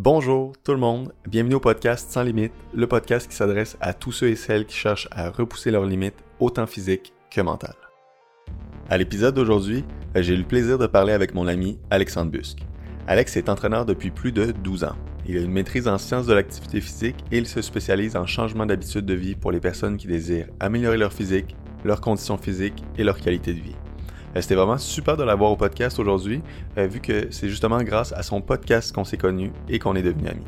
Bonjour tout le monde, bienvenue au podcast Sans Limites, le podcast qui s'adresse à tous ceux et celles qui cherchent à repousser leurs limites, autant physiques que mentales. À l'épisode d'aujourd'hui, j'ai eu le plaisir de parler avec mon ami Alexandre Busque. Alex est entraîneur depuis plus de 12 ans. Il a une maîtrise en sciences de l'activité physique et il se spécialise en changement d'habitude de vie pour les personnes qui désirent améliorer leur physique, leurs conditions physiques et leur qualité de vie. Euh, C'était vraiment super de l'avoir au podcast aujourd'hui, euh, vu que c'est justement grâce à son podcast qu'on s'est connus et qu'on est devenus amis.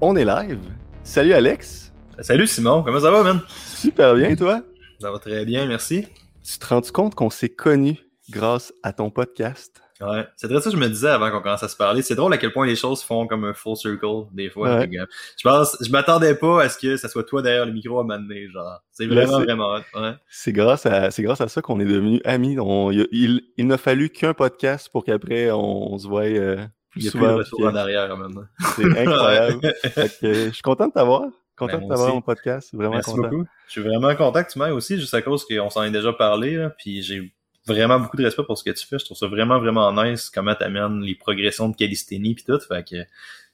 On est live. Salut Alex. Salut Simon, comment ça va, man? Super bien, toi? Ça va très bien, merci. Tu te rends compte qu'on s'est connus grâce à ton podcast? Ouais, c'est très ça que je me disais avant qu'on commence à se parler. C'est drôle à quel point les choses font comme un full circle des fois. Ouais. Je pense, je m'attendais pas à ce que ça soit toi derrière le micro à m'amener, genre. C'est vraiment, vraiment ouais. C'est grâce à c'est grâce à ça qu'on est devenus amis. On- il, il, il n'a fallu qu'un podcast pour qu'après on, se voie euh, plus Il y a plus de souvent. retour en arrière maintenant. C'est incroyable. Fait que, je suis content de t'avoir. Content Ben, de t'avoir mon podcast. Vraiment Merci content. beaucoup. Je suis vraiment content que tu m'aies aussi, juste à cause qu'on s'en est déjà parlé, là, puis j'ai vraiment beaucoup de respect pour ce que tu fais. Je trouve ça vraiment, vraiment nice, comment t'amènes les progressions de calisthénie puis tout. Fait que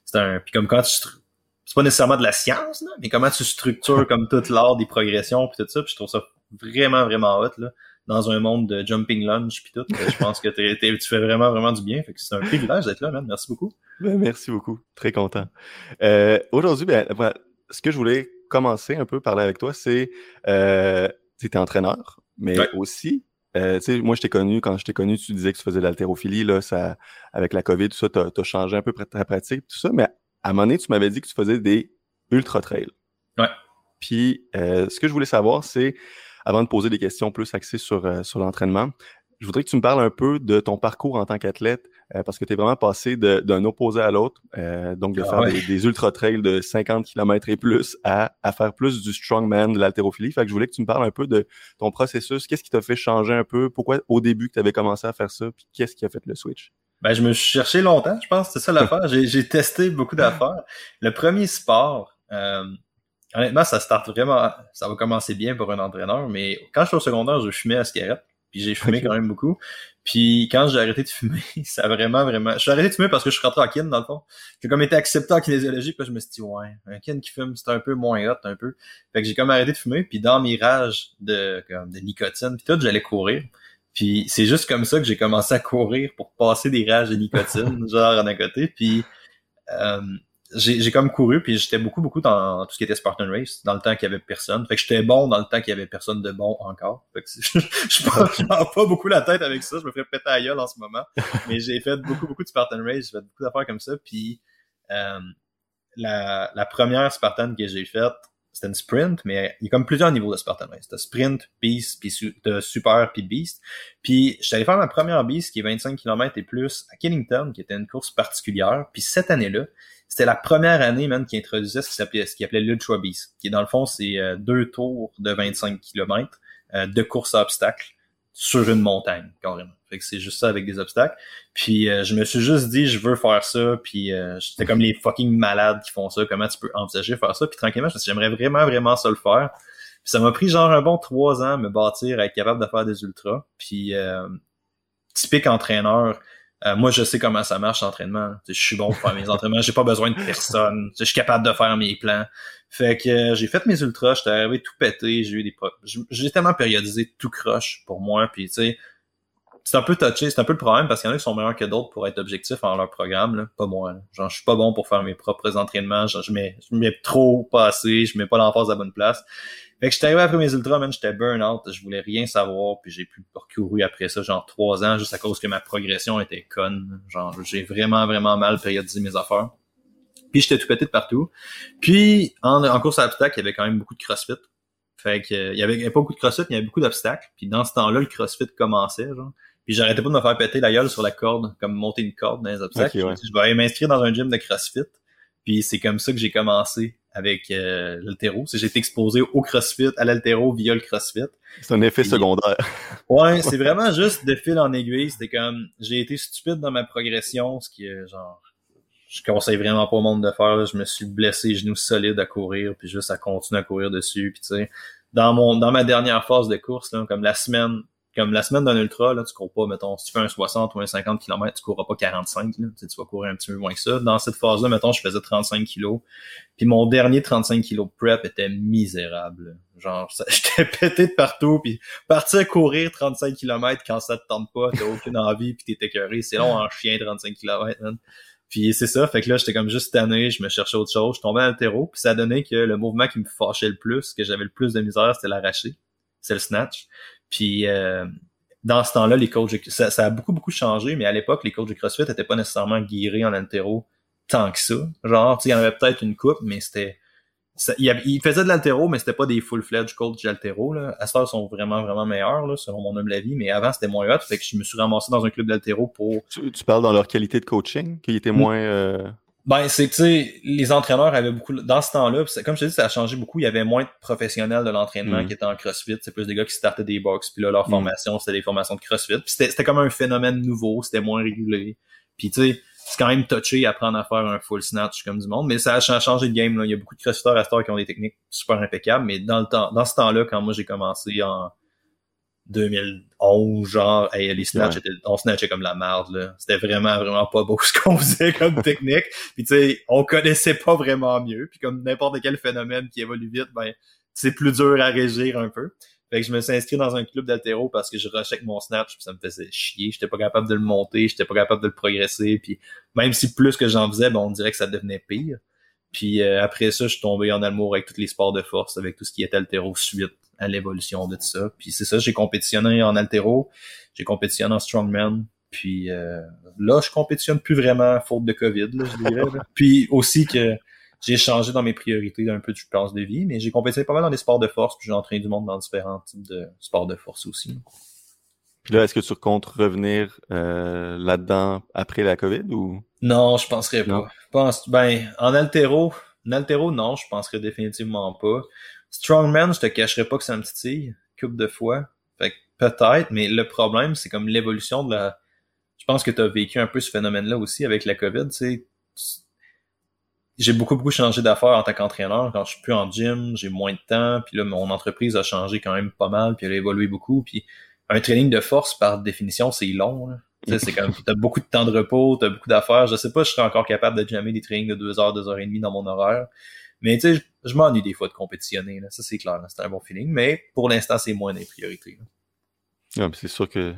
c'est un. Puis comme quand tu c'est pas nécessairement de la science, là, mais comment tu structures comme tout l'art des progressions puis tout ça. Puis je trouve ça vraiment, vraiment hot, là. Dans un monde de jumping lunge puis tout. Que Je pense que tu fais vraiment, vraiment du bien. Fait que c'est un privilège d'être là, man. Merci beaucoup. Ben, merci beaucoup. Très content. Euh, Aujourd'hui, ben, ce que je voulais commencer un peu parler avec toi, c'est euh, tu étais entraîneur, mais Ouais. aussi, euh, tu sais, moi je t'ai connu, quand je t'ai connu, tu disais que tu faisais de l'haltérophilie, là, ça, avec la COVID, tout ça, t'as as changé un peu ta pratique, tout ça, mais à un moment donné, tu m'avais dit que tu faisais des ultra trails. Ouais. Puis, euh, ce que je voulais savoir, c'est, avant de poser des questions plus axées sur, euh, sur l'entraînement, je voudrais que tu me parles un peu de ton parcours en tant qu'athlète, euh, parce que tu es vraiment passé d'un opposé à l'autre, euh, donc de Ah faire ouais. des, des ultra trails de 50 km et plus à, à faire plus du strongman, de l'haltérophilie. Fait que je voulais que tu me parles un peu de ton processus. Qu'est-ce qui t'a fait changer un peu? Pourquoi au début que tu avais commencé à faire ça? Puis qu'est-ce qui a fait le switch? Ben, je me suis cherché longtemps, je pense. C'est ça l'affaire. J'ai, j'ai testé beaucoup d'affaires. Le premier sport, euh, honnêtement, ça start vraiment, ça va commencer bien pour un entraîneur, mais quand j'étais au secondaire, je fumais à cigarette. Puis j'ai fumé quand même beaucoup. Puis quand j'ai arrêté de fumer, ça a vraiment, vraiment... Je suis arrêté de fumer parce que je suis rentré en kin, dans le fond. J'ai comme été accepté en kinésiologie, puis je me suis dit, ouais, un kin qui fume, c'est un peu moins hot, un peu. Fait que j'ai comme arrêté de fumer, puis dans mes rages de, comme, de nicotine, puis tout, j'allais courir. Puis c'est juste comme ça que j'ai commencé à courir pour passer des rages de nicotine, genre en à côté. Puis euh, j'ai j'ai comme couru, puis j'étais beaucoup, beaucoup dans tout ce qui était Spartan Race, dans le temps qu'il y avait personne. Fait que j'étais bon dans le temps qu'il y avait personne de bon encore. Fait que je m'en pas beaucoup la tête avec ça, je me ferais péter à gueule en ce moment. Mais j'ai fait beaucoup, beaucoup de Spartan Race, j'ai fait beaucoup d'affaires comme ça. Puis euh, la, la première Spartan que j'ai faite, c'était une sprint, mais il y a comme plusieurs niveaux de Spartan Race. T'as sprint, beast, puis su- super, puis beast. Puis j'étais allé faire ma première beast qui est 25 km et plus à Killington, qui était une course particulière. Puis cette année-là, c'était la première année même qui introduisait ce qui s'appelait ce qui appelait l'Ultra Beast, qui dans le fond c'est euh, deux tours de 25 km de course à obstacles sur une montagne carrément. Fait que c'est juste ça avec des obstacles. Puis euh, je me suis juste dit je veux faire ça puis euh, comme les fucking malades qui font ça, comment tu peux envisager faire ça? Puis tranquillement je me suis j'aimerais vraiment vraiment ça le faire. Puis ça m'a pris genre un bon trois ans à me bâtir à être capable de faire des ultras. Puis euh, typique entraîneur, euh, moi je sais comment ça marche l'entraînement. Je suis bon pour faire mes entraînements, j'ai pas besoin de personne. Je suis capable de faire mes plans. Fait que euh, j'ai fait mes ultras, j'étais arrivé tout pété, j'ai eu des j'ai tellement périodisé tout croche pour moi puis tu sais c'est un peu touché, c'est un peu le problème parce qu'il y en a qui sont meilleurs que d'autres pour être objectifs en leur programme, là. pas moi. là. Genre, je suis pas bon pour faire mes propres entraînements, genre, je mets, je mets trop pas assez, je mets pas l'emphase à la bonne place. Fait que j'étais arrivé après mes ultras, man, j'étais burn out, je voulais rien savoir, puis j'ai plus recouru après ça, genre trois ans, juste à cause que ma progression était conne. Genre, j'ai vraiment, vraiment mal périodisé mes affaires. Puis j'étais tout pété de partout. Puis en, en course à l'obstacle, il y avait quand même beaucoup de crossfit. Fait que euh, il y avait, il y avait pas beaucoup de crossfit, mais il y avait beaucoup d'obstacles. Puis dans ce temps-là, le crossfit commençait, genre. Puis j'arrêtais pas de me faire péter la gueule sur la corde, comme monter une corde dans les obstacles. Ok, ouais. Je vais aller m'inscrire dans un gym de CrossFit. Puis c'est comme ça que j'ai commencé avec euh, l'altéro. C'est j'ai été exposé au CrossFit, à l'altéro via le CrossFit. C'est un effet secondaire. Ouais, c'est vraiment juste de fil en aiguille. C'était comme j'ai été stupide dans ma progression, ce qui est genre je conseille vraiment pas au monde de faire. là. Je me suis blessé genou solide à courir, puis juste à continuer à courir dessus. Puis tu sais, dans mon dans ma dernière phase de course, là, comme la semaine comme la semaine d'un ultra, là, tu cours pas, mettons, si tu fais un 60 ou un 50 km, tu courras pas 45, là, tu, vas courir un petit peu moins que ça. Dans cette phase-là, mettons, je faisais 35 kilos. Puis mon dernier 35 kilos prep était misérable. Genre, j'étais pété de partout, puis partir courir 35 km quand ça te tente pas, t'as aucune envie, puis t'es écœuré. C'est long en chien 35 km, man. Puis c'est ça, fait que là, j'étais comme juste tanné, je me cherchais autre chose, je tombais à l'altéro, puis ça donnait que le mouvement qui me fâchait le plus, que j'avais le plus de misère, c'était l'arraché. C'est le snatch. Puis euh, dans ce temps-là, les coachs, ça, ça, a beaucoup, beaucoup changé, mais à l'époque, les coachs de CrossFit n'étaient pas nécessairement guéris en altéro tant que ça. Genre, il y en avait peut-être une coupe, mais c'était... il, faisait de l'altéro, mais c'était pas des full-fledged coachs d'altéro. Là. À ce sont vraiment, vraiment meilleurs, là, selon mon humble avis, mais avant, c'était moins hot. Fait que je me suis ramassé dans un club d'altéro pour... Tu, parles dans leur qualité de coaching, qui était hmm. moins... Euh, ben, c'est que, tu sais, les entraîneurs avaient beaucoup, dans ce temps-là, comme je te dis, ça a changé beaucoup, il y avait moins de professionnels de l'entraînement mm. qui étaient en CrossFit, c'est plus des gars qui startaient des box, puis là, leur mm. formation, c'était des formations de CrossFit, puis c'était comme un phénomène nouveau, c'était moins régulé, puis tu sais, c'est quand même touché apprendre à faire un full snatch comme du monde, mais ça a changé de game, là. il y a beaucoup de crossfitters à ce qui ont des techniques super impeccables, mais dans le temps, dans ce temps-là, quand moi j'ai commencé en 2011, genre, hey, les snatchs étaient, on snatchait comme la merde, là. C'était vraiment, vraiment pas beau ce qu'on faisait comme technique. Puis tu sais, on connaissait pas vraiment mieux. Puis comme n'importe quel phénomène qui évolue vite, ben, c'est plus dur à régir un peu. Fait que je me suis inscrit dans un club d'altéro parce que je rushais mon snatch, puis ça me faisait chier. J'étais pas capable de le monter, j'étais pas capable de le progresser. Puis même si plus que j'en faisais, ben, on dirait que ça devenait pire. Puis euh, après ça, je suis tombé en amour avec tous les sports de force, avec tout ce qui est altéro suite à l'évolution de tout ça. Puis c'est ça, j'ai compétitionné en altéro, j'ai compétitionné en strongman, puis euh, là, je compétitionne plus vraiment faute de COVID, là, je dirais. puis aussi que j'ai changé dans mes priorités d'un peu de place de vie, mais j'ai compétitionné pas mal dans des sports de force, puis j'ai entraîné du monde dans différents types de sports de force aussi. Puis là, est-ce que tu comptes revenir euh, là-dedans après la COVID ou? Non, je penserais pas. pense, ben, en altéro, en altéro, non, je penserais définitivement pas. Strongman, je te cacherai pas que c'est un petit tille, coupe de fois. Fait peut-être, mais le problème, c'est comme l'évolution de la. Je pense que tu as vécu un peu ce phénomène-là aussi avec la COVID. J'ai beaucoup, beaucoup changé d'affaires en tant qu'entraîneur. Quand je suis plus en gym, j'ai moins de temps. Puis là, mon entreprise a changé quand même pas mal, puis elle a évolué beaucoup. Puis un training de force, par définition, c'est long. c'est comme t'as beaucoup de temps de repos, t'as beaucoup d'affaires. Je sais pas, je serais encore capable de jammer des trainings de deux heures, deux heures et demie dans mon horaire. Mais tu sais, je, m'ennuie des fois de compétitionner. Là. Ça, c'est clair. C'est un bon feeling. Mais pour l'instant, c'est moins des priorités. c'est sûr que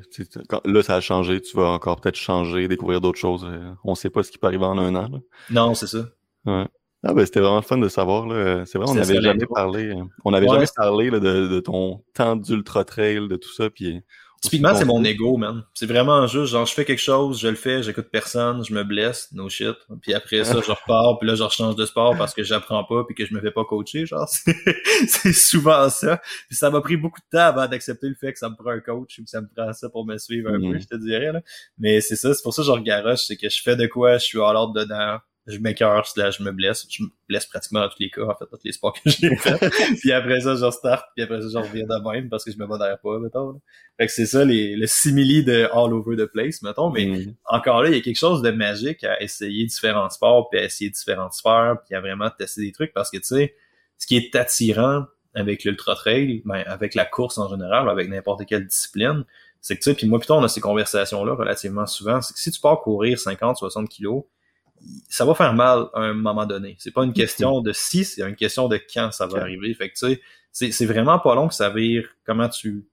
là, ça a changé. Tu vas encore peut-être changer, découvrir d'autres choses. Euh, on sait pas ce qui peut arriver en un an. Non, c'est ça. Ouais. Ah ben c'était vraiment fun de savoir. C'est vrai, on n'avait jamais parlé. Euh, on n'avait jamais parlé de, de, ton temps d'ultra trail, de tout ça. Puis Typiquement, c'est mon ego, man. C'est vraiment juste, genre, je fais quelque chose, je le fais, j'écoute personne, je me blesse, no shit. Puis après ça, je repars, puis là, je rechange de sport parce que j'apprends pas, puis que je me fais pas coacher, genre. C'est souvent ça. Puis ça m'a pris beaucoup de temps avant d'accepter le fait que ça me prend un coach ou que ça me prend ça pour me suivre un peu, mm. je te dirais, là. Mais c'est ça, c'est pour ça que je regaroche, c'est que je fais de quoi, je suis à l'ordre dedans, je m'écœure, là, je me blesse. Je me blesse pratiquement dans tous les cas, en fait, dans tous les sports que j'ai fait. puis après ça, je restart, puis après ça, je reviens de même parce que je me modère pas, mettons. Fait que c'est ça, les, le simili de all over the place, mettons. Mais mm. encore là, il y a quelque chose de magique à essayer différents sports, puis à essayer différentes sphères, puis à vraiment tester des trucs parce que, tu sais, ce qui est attirant avec l'ultra trail, ben, avec la course en général, avec n'importe quelle discipline, c'est que tu sais, puis moi plutôt on a ces conversations-là relativement souvent, c'est que si tu pars courir 50, 60 kilos, ça va faire mal à un moment donné. C'est pas une question de si, c'est une question de quand ça va arriver. Fait que tu sais, c'est vraiment pas long que ça vire comment tu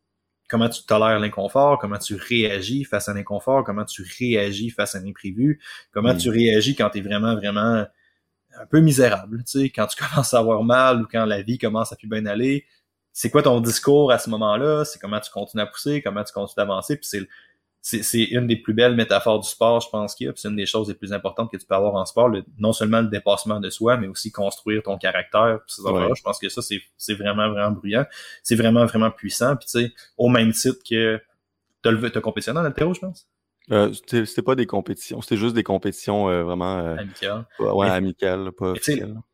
comment tu tolères l'inconfort, comment tu réagis face à l'inconfort, comment tu réagis face à l'imprévu, comment mm. tu réagis quand tu es vraiment, vraiment un peu misérable, tu sais, quand tu commences à avoir mal ou quand la vie commence à plus bien aller. C'est quoi ton discours à ce moment-là? C'est comment tu continues à pousser, comment tu continues d'avancer, puis c'est c'est une des plus belles métaphores du sport, je pense qu'il y a. C'est une des choses les plus importantes que tu peux avoir en sport. non seulement le dépassement de soi, mais aussi construire ton caractère. Je pense que ça, c'est vraiment, vraiment bruyant. C'est vraiment, vraiment puissant. Puis tu sais, au même titre que tu as, compétitionné en altéro, je pense? Euh, c'était pas des compétitions, c'était juste des compétitions euh, vraiment euh, amicales. Ouais, amicales, pas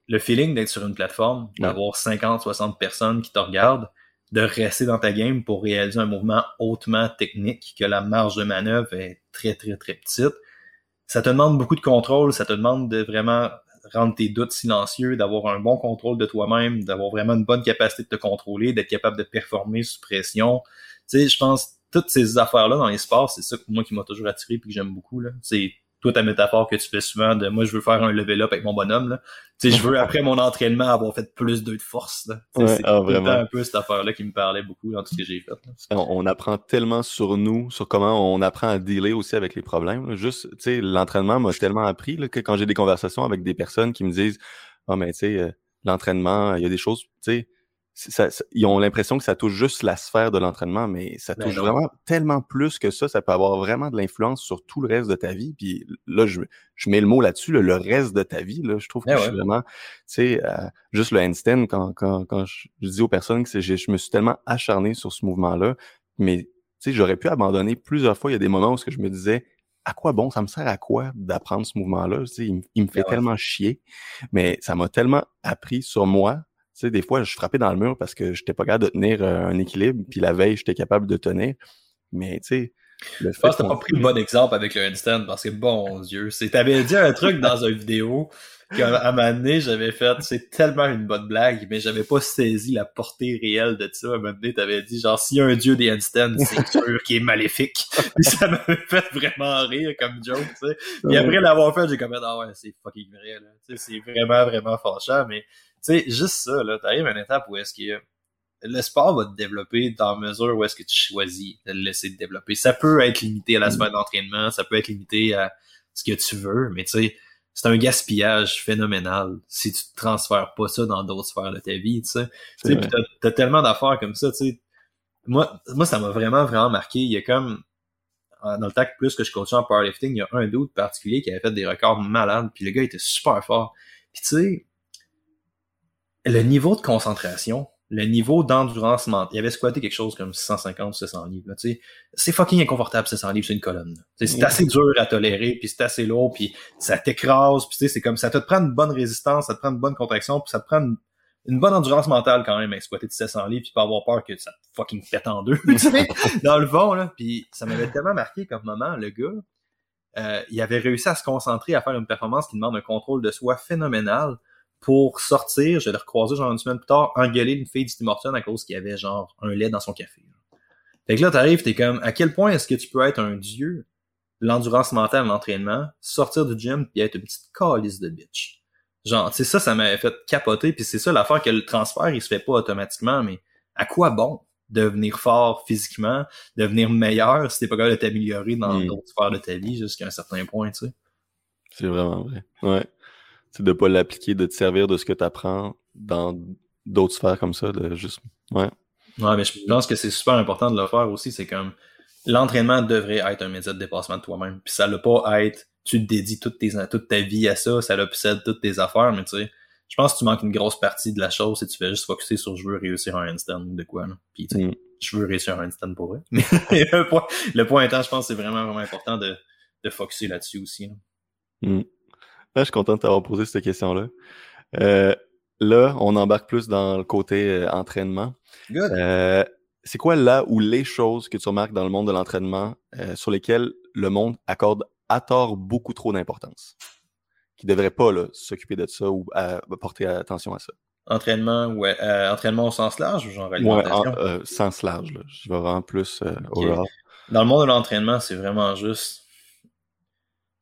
Le feeling d'être sur une plateforme, d'avoir 50, 60 personnes qui te regardent, de rester dans ta game pour réaliser un mouvement hautement technique, que la marge de manœuvre est très, très, très petite. Ça te demande beaucoup de contrôle, ça te demande de vraiment rendre tes doutes silencieux, d'avoir un bon contrôle de toi-même, d'avoir vraiment une bonne capacité de te contrôler, d'être capable de performer sous pression. Tu sais, je pense, toutes ces affaires-là dans les sports, c'est ça moi qui m'a toujours attiré puis que j'aime beaucoup. C'est toi ta métaphore que tu fais souvent de moi je veux faire un level up avec mon bonhomme là. Tu sais je veux après mon entraînement avoir fait plus de force là. c'est ah, vraiment un peu cette affaire là qui me parlait beaucoup dans tout ce que j'ai fait. On, apprend tellement sur nous, sur comment on apprend à dealer aussi avec les problèmes. Juste tu sais l'entraînement m'a tellement appris là, que quand j'ai des conversations avec des personnes qui me disent "Ah mais tu sais euh, l'entraînement, il y a des choses, tu sais ça, ils ont l'impression que ça touche juste la sphère de l'entraînement, mais ça ben touche vraiment tellement plus que ça. Ça peut avoir vraiment de l'influence sur tout le reste de ta vie. Puis là, je, je mets le mot là-dessus, le reste de ta vie. Là, je trouve que je suis vraiment, tu sais, euh, juste le handstand, quand, quand, quand je, dis aux personnes que je, je me suis tellement acharné sur ce mouvement-là, mais tu sais, j'aurais pu abandonner plusieurs fois. Il y a des moments où je me disais, à quoi bon, ça me sert à quoi d'apprendre ce mouvement-là? Tu sais, il, il me fait tellement chier, mais ça m'a tellement appris sur moi, sais, des fois, je frappais dans le mur parce que j'étais pas capable de tenir euh, un équilibre, puis la veille, j'étais capable de tenir. Mais tu sais, le fait. Je t'as pas pris le bon exemple avec le handstand parce que bon Dieu, c'est t'avais dit un truc dans une vidéo qu'à un moment donné, j'avais fait, c'est tellement une bonne blague, mais j'avais pas saisi la portée réelle de ça. À un moment donné, t'avais dit genre s'il y a un dieu des handstands, c'est sûr qu'il est maléfique. Puis ça m'avait fait vraiment rire comme joke, tu sais. Puis après l'avoir fait, j'ai comme ah ouais, c'est fucking vrai là. Tu sais, c'est vraiment vraiment fâchant, mais sais, juste ça, là, t'arrives à une étape où est-ce que le sport va te développer dans mesure où est-ce que tu choisis de le laisser te développer. Ça peut être limité à la mm. semaine d'entraînement, ça peut être limité à ce que tu veux, mais tu sais, c'est un gaspillage phénoménal si tu te transfères pas ça dans d'autres sphères de ta vie, tu sais. Tu sais, t'as, as tellement d'affaires comme ça, tu sais. Moi, moi, ça m'a vraiment, vraiment marqué. Il y a comme, dans le TAC plus que je continue en powerlifting, il y a un doute particulier qui avait fait des records malades, puis le gars était super fort. Puis tu sais, le niveau de concentration, le niveau d'endurance mentale, il avait squatté quelque chose comme 650 700 livres. Tu sais, c'est fucking inconfortable 700 livres c'est une colonne. C'est assez dur à tolérer, puis c'est assez lourd, puis ça t'écrase, puis c'est comme ça te prend une bonne résistance, ça te prend une bonne contraction, puis ça te prend une, bonne endurance mentale quand même à exploiter de 700 livres, puis pas avoir peur que ça te fucking pète en deux, dans le vent là. Puis ça m'avait tellement marqué comme moment, le gars, euh, il avait réussi à se concentrer à faire une performance qui demande un contrôle de soi phénoménal pour sortir, je l'ai recroisé genre une semaine plus tard, engueuler une fille du Tim Hortons à cause qu'il y avait genre un lait dans son café. Fait que là, t'arrives, t'es comme, à quel point est-ce que tu peux être un dieu, l'endurance mentale, l'entraînement, sortir du gym puis être une petite calice de bitch? Genre, tu sais, ça, ça m'avait fait capoter puis c'est ça l'affaire que le transfert, il se fait pas automatiquement, mais à quoi bon devenir fort physiquement, devenir meilleur si t'es pas capable de t'améliorer dans hmm. d'autres sphères de ta vie jusqu'à un certain point, tu sais? C'est vraiment vrai. Ouais de pas l'appliquer, de te servir de ce que tu apprends dans d'autres sphères comme ça, de juste, ouais. Ouais, mais je pense que c'est super important de le faire aussi, c'est comme, l'entraînement devrait être un média de dépassement de toi-même, puis ça ne pas être, tu te dédies toute, tes, toute ta vie à ça, ça le possède toutes tes affaires, mais tu sais, je pense que tu manques une grosse partie de la chose si tu fais juste focuser sur je veux réussir un handstand de quoi, là. Puis tu sais, mm. je veux réussir un handstand pour vrai. Mais le point, le point étant, je pense que c'est vraiment, vraiment important de, de focuser là-dessus aussi. Mm je suis content de t'avoir posé cette question-là. Euh, là, on embarque plus dans le côté euh, entraînement. Euh, c'est quoi là ou les choses que tu remarques dans le monde de l'entraînement sur lesquelles le monde accorde à tort beaucoup trop d'importance? Qui ne devrait pas s'occuper de ça ou porter attention à ça? Entraînement, ouais. entraînement au sens large ou genre alimentation? Ouais, sens large. Là. Je vais vraiment plus Dans le monde de l'entraînement, c'est vraiment juste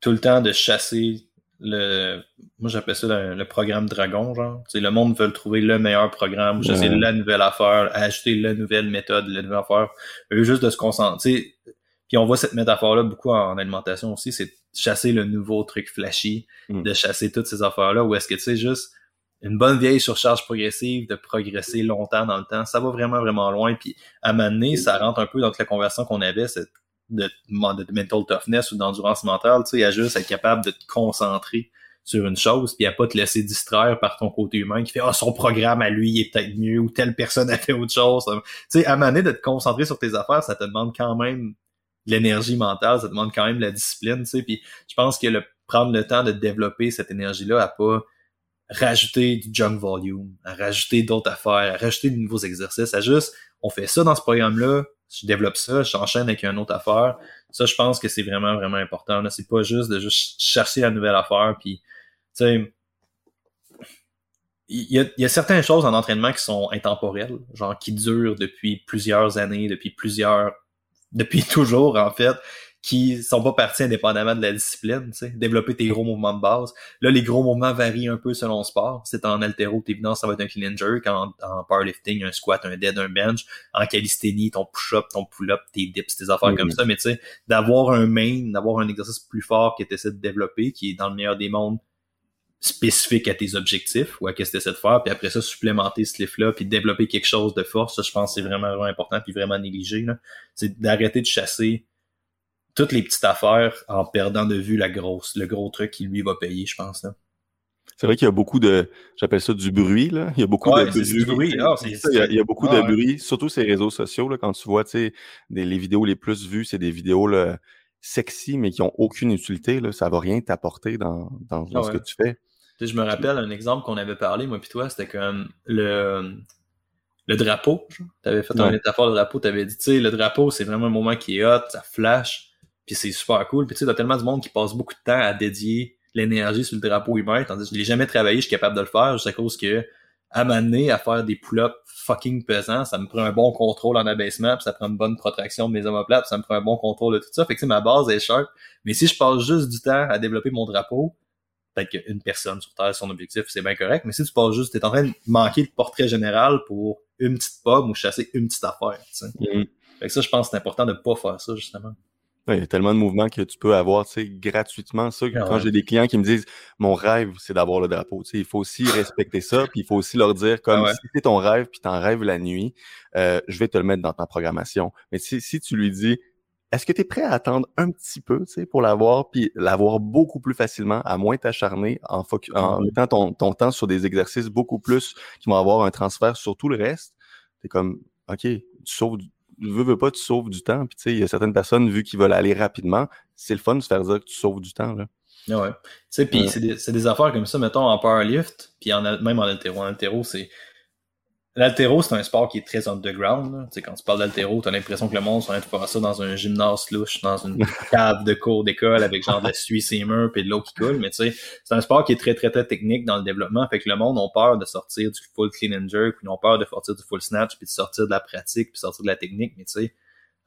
tout le temps de chasser le moi j'appelle ça le, programme dragon genre. C'est le monde veut trouver le meilleur programme chasser la nouvelle affaire ajouter la nouvelle méthode la nouvelle affaire. Eux juste de se concentrer puis on voit cette métaphore là beaucoup en, alimentation aussi c'est chasser le nouveau truc flashy mm. de chasser toutes ces affaires là ou est-ce que tu sais juste une bonne vieille surcharge progressive de progresser longtemps dans le temps ça va vraiment vraiment loin puis à m'amener ça rentre un peu dans la conversion qu'on avait cette de, de mental toughness ou d'endurance mentale, tu sais, à juste être capable de te concentrer sur une chose, puis à pas te laisser distraire par ton côté humain qui fait ah son programme à lui est peut-être mieux ou telle personne a fait autre chose. Tu sais, à maner de te concentrer sur tes affaires, ça te demande quand même l'énergie mentale, ça te demande quand même la discipline, tu sais. Puis je pense que le prendre le temps de développer cette énergie-là à pas rajouter du junk volume, à rajouter d'autres affaires, à rajouter de nouveaux exercices, à juste on fait ça dans ce programme-là, je développe ça, j'enchaîne avec une autre affaire. Ça, je pense que c'est vraiment, vraiment important. C'est pas juste de juste chercher la nouvelle affaire. Puis, tu sais, il y a, y a, certaines choses en entraînement qui sont intemporelles, genre qui durent depuis plusieurs années, depuis plusieurs depuis toujours, en fait, qui sont pas partis indépendamment de la discipline, tu sais, développer tes gros mouvements de base. Là, les gros mouvements varient un peu selon le sport. C'est en altéro, évidemment, ça va être un clean and jerk, en, en, powerlifting, un squat, un dead, un bench, en calisthénie, ton push-up, ton pull-up, tes dips, tes affaires comme ça, mais tu sais, d'avoir un main, d'avoir un exercice plus fort que tu essaies de développer, qui est dans le meilleur des mondes, spécifique à tes objectifs ou à ce que tu essaies de faire, puis après ça, supplémenter ce lift-là, puis développer quelque chose de fort, ça, je pense c'est vraiment, vraiment important, puis vraiment négligé. C'est d'arrêter de chasser toutes les petites affaires en perdant de vue la grosse, le gros truc qui lui va payer, je pense. Là. C'est vrai qu'il y a beaucoup de, j'appelle ça du bruit, là. Il y a beaucoup de, bruit. bruit. Ah, il, y a, beaucoup de bruit, surtout ces réseaux sociaux, là, quand tu vois, tu sais, les vidéos les plus vues, c'est des vidéos, là, sexy, mais qui ont aucune utilité, là. Ça va rien t'apporter dans, dans, ah ce que tu fais je me rappelle un exemple qu'on avait parlé, moi puis toi, c'était comme le, le drapeau. Tu avais fait un métaphore de drapeau, tu avais dit, tu sais, le drapeau, c'est vraiment un moment qui est hot, ça flash, puis c'est super cool. Puis tu sais, t'as tellement de monde qui passe beaucoup de temps à dédier l'énergie sur le drapeau humain, tandis que je l'ai jamais travaillé, je suis capable de le faire, juste à cause que à m'amener à faire des pull-ups fucking pesants, ça me prend un bon contrôle en abaissement, puis ça prend une bonne protraction de mes omoplates, puis ça me prend un bon contrôle de tout ça. Fait que ma base est sharp. Mais si je passe juste du temps à développer mon drapeau, peut-être qu'une personne sur Terre, son objectif, c'est bien correct, mais si tu passes juste, t'es en train de manquer le portrait général pour une petite pomme ou chasser une petite affaire, tu sais. Mm-hmm. Fait que ça, je pense que c'est important de pas faire ça, justement. Il y a tellement de mouvements que tu peux avoir, tu sais, gratuitement. Ça, ah quand j'ai des clients qui me disent, mon rêve, c'est d'avoir le drapeau, tu sais, il faut aussi respecter ça, puis il faut aussi leur dire, comme, ah si c'est ton rêve, puis t'en rêves la nuit, euh, je vais te le mettre dans ta programmation. Mais si, si tu lui dis, est-ce que tu es prêt à attendre un petit peu, tu sais, pour l'avoir, puis l'avoir beaucoup plus facilement, à moins t'acharner, en, en mettant ton, ton, temps sur des exercices beaucoup plus qui vont avoir un transfert sur tout le reste? T'es comme, OK, tu sauves, veux, veux pas, tu sauves du temps. Puis tu sais, il y a certaines personnes, vu qu'ils veulent aller rapidement, c'est le fun de se faire dire que tu sauves du temps, là. Ouais. Tu sais, puis c'est des, des, affaires comme ça, mettons, en powerlift, puis en, même en altéro. En altéro, c'est L'altéro, c'est un sport qui est très underground. Tu sais, quand tu parles d'altéro, t'as l'impression que le monde sont en train de faire ça dans un gymnase louche, dans une cave de cours d'école avec genre de la suie ses murs puis de l'eau qui coule. Mais tu sais, c'est un sport qui est très, très, très technique dans le développement. Fait que le monde a peur de sortir du full clean and jerk, puis ils ont peur de sortir du full snatch, puis de sortir de la pratique, puis sortir de la technique. Mais tu sais,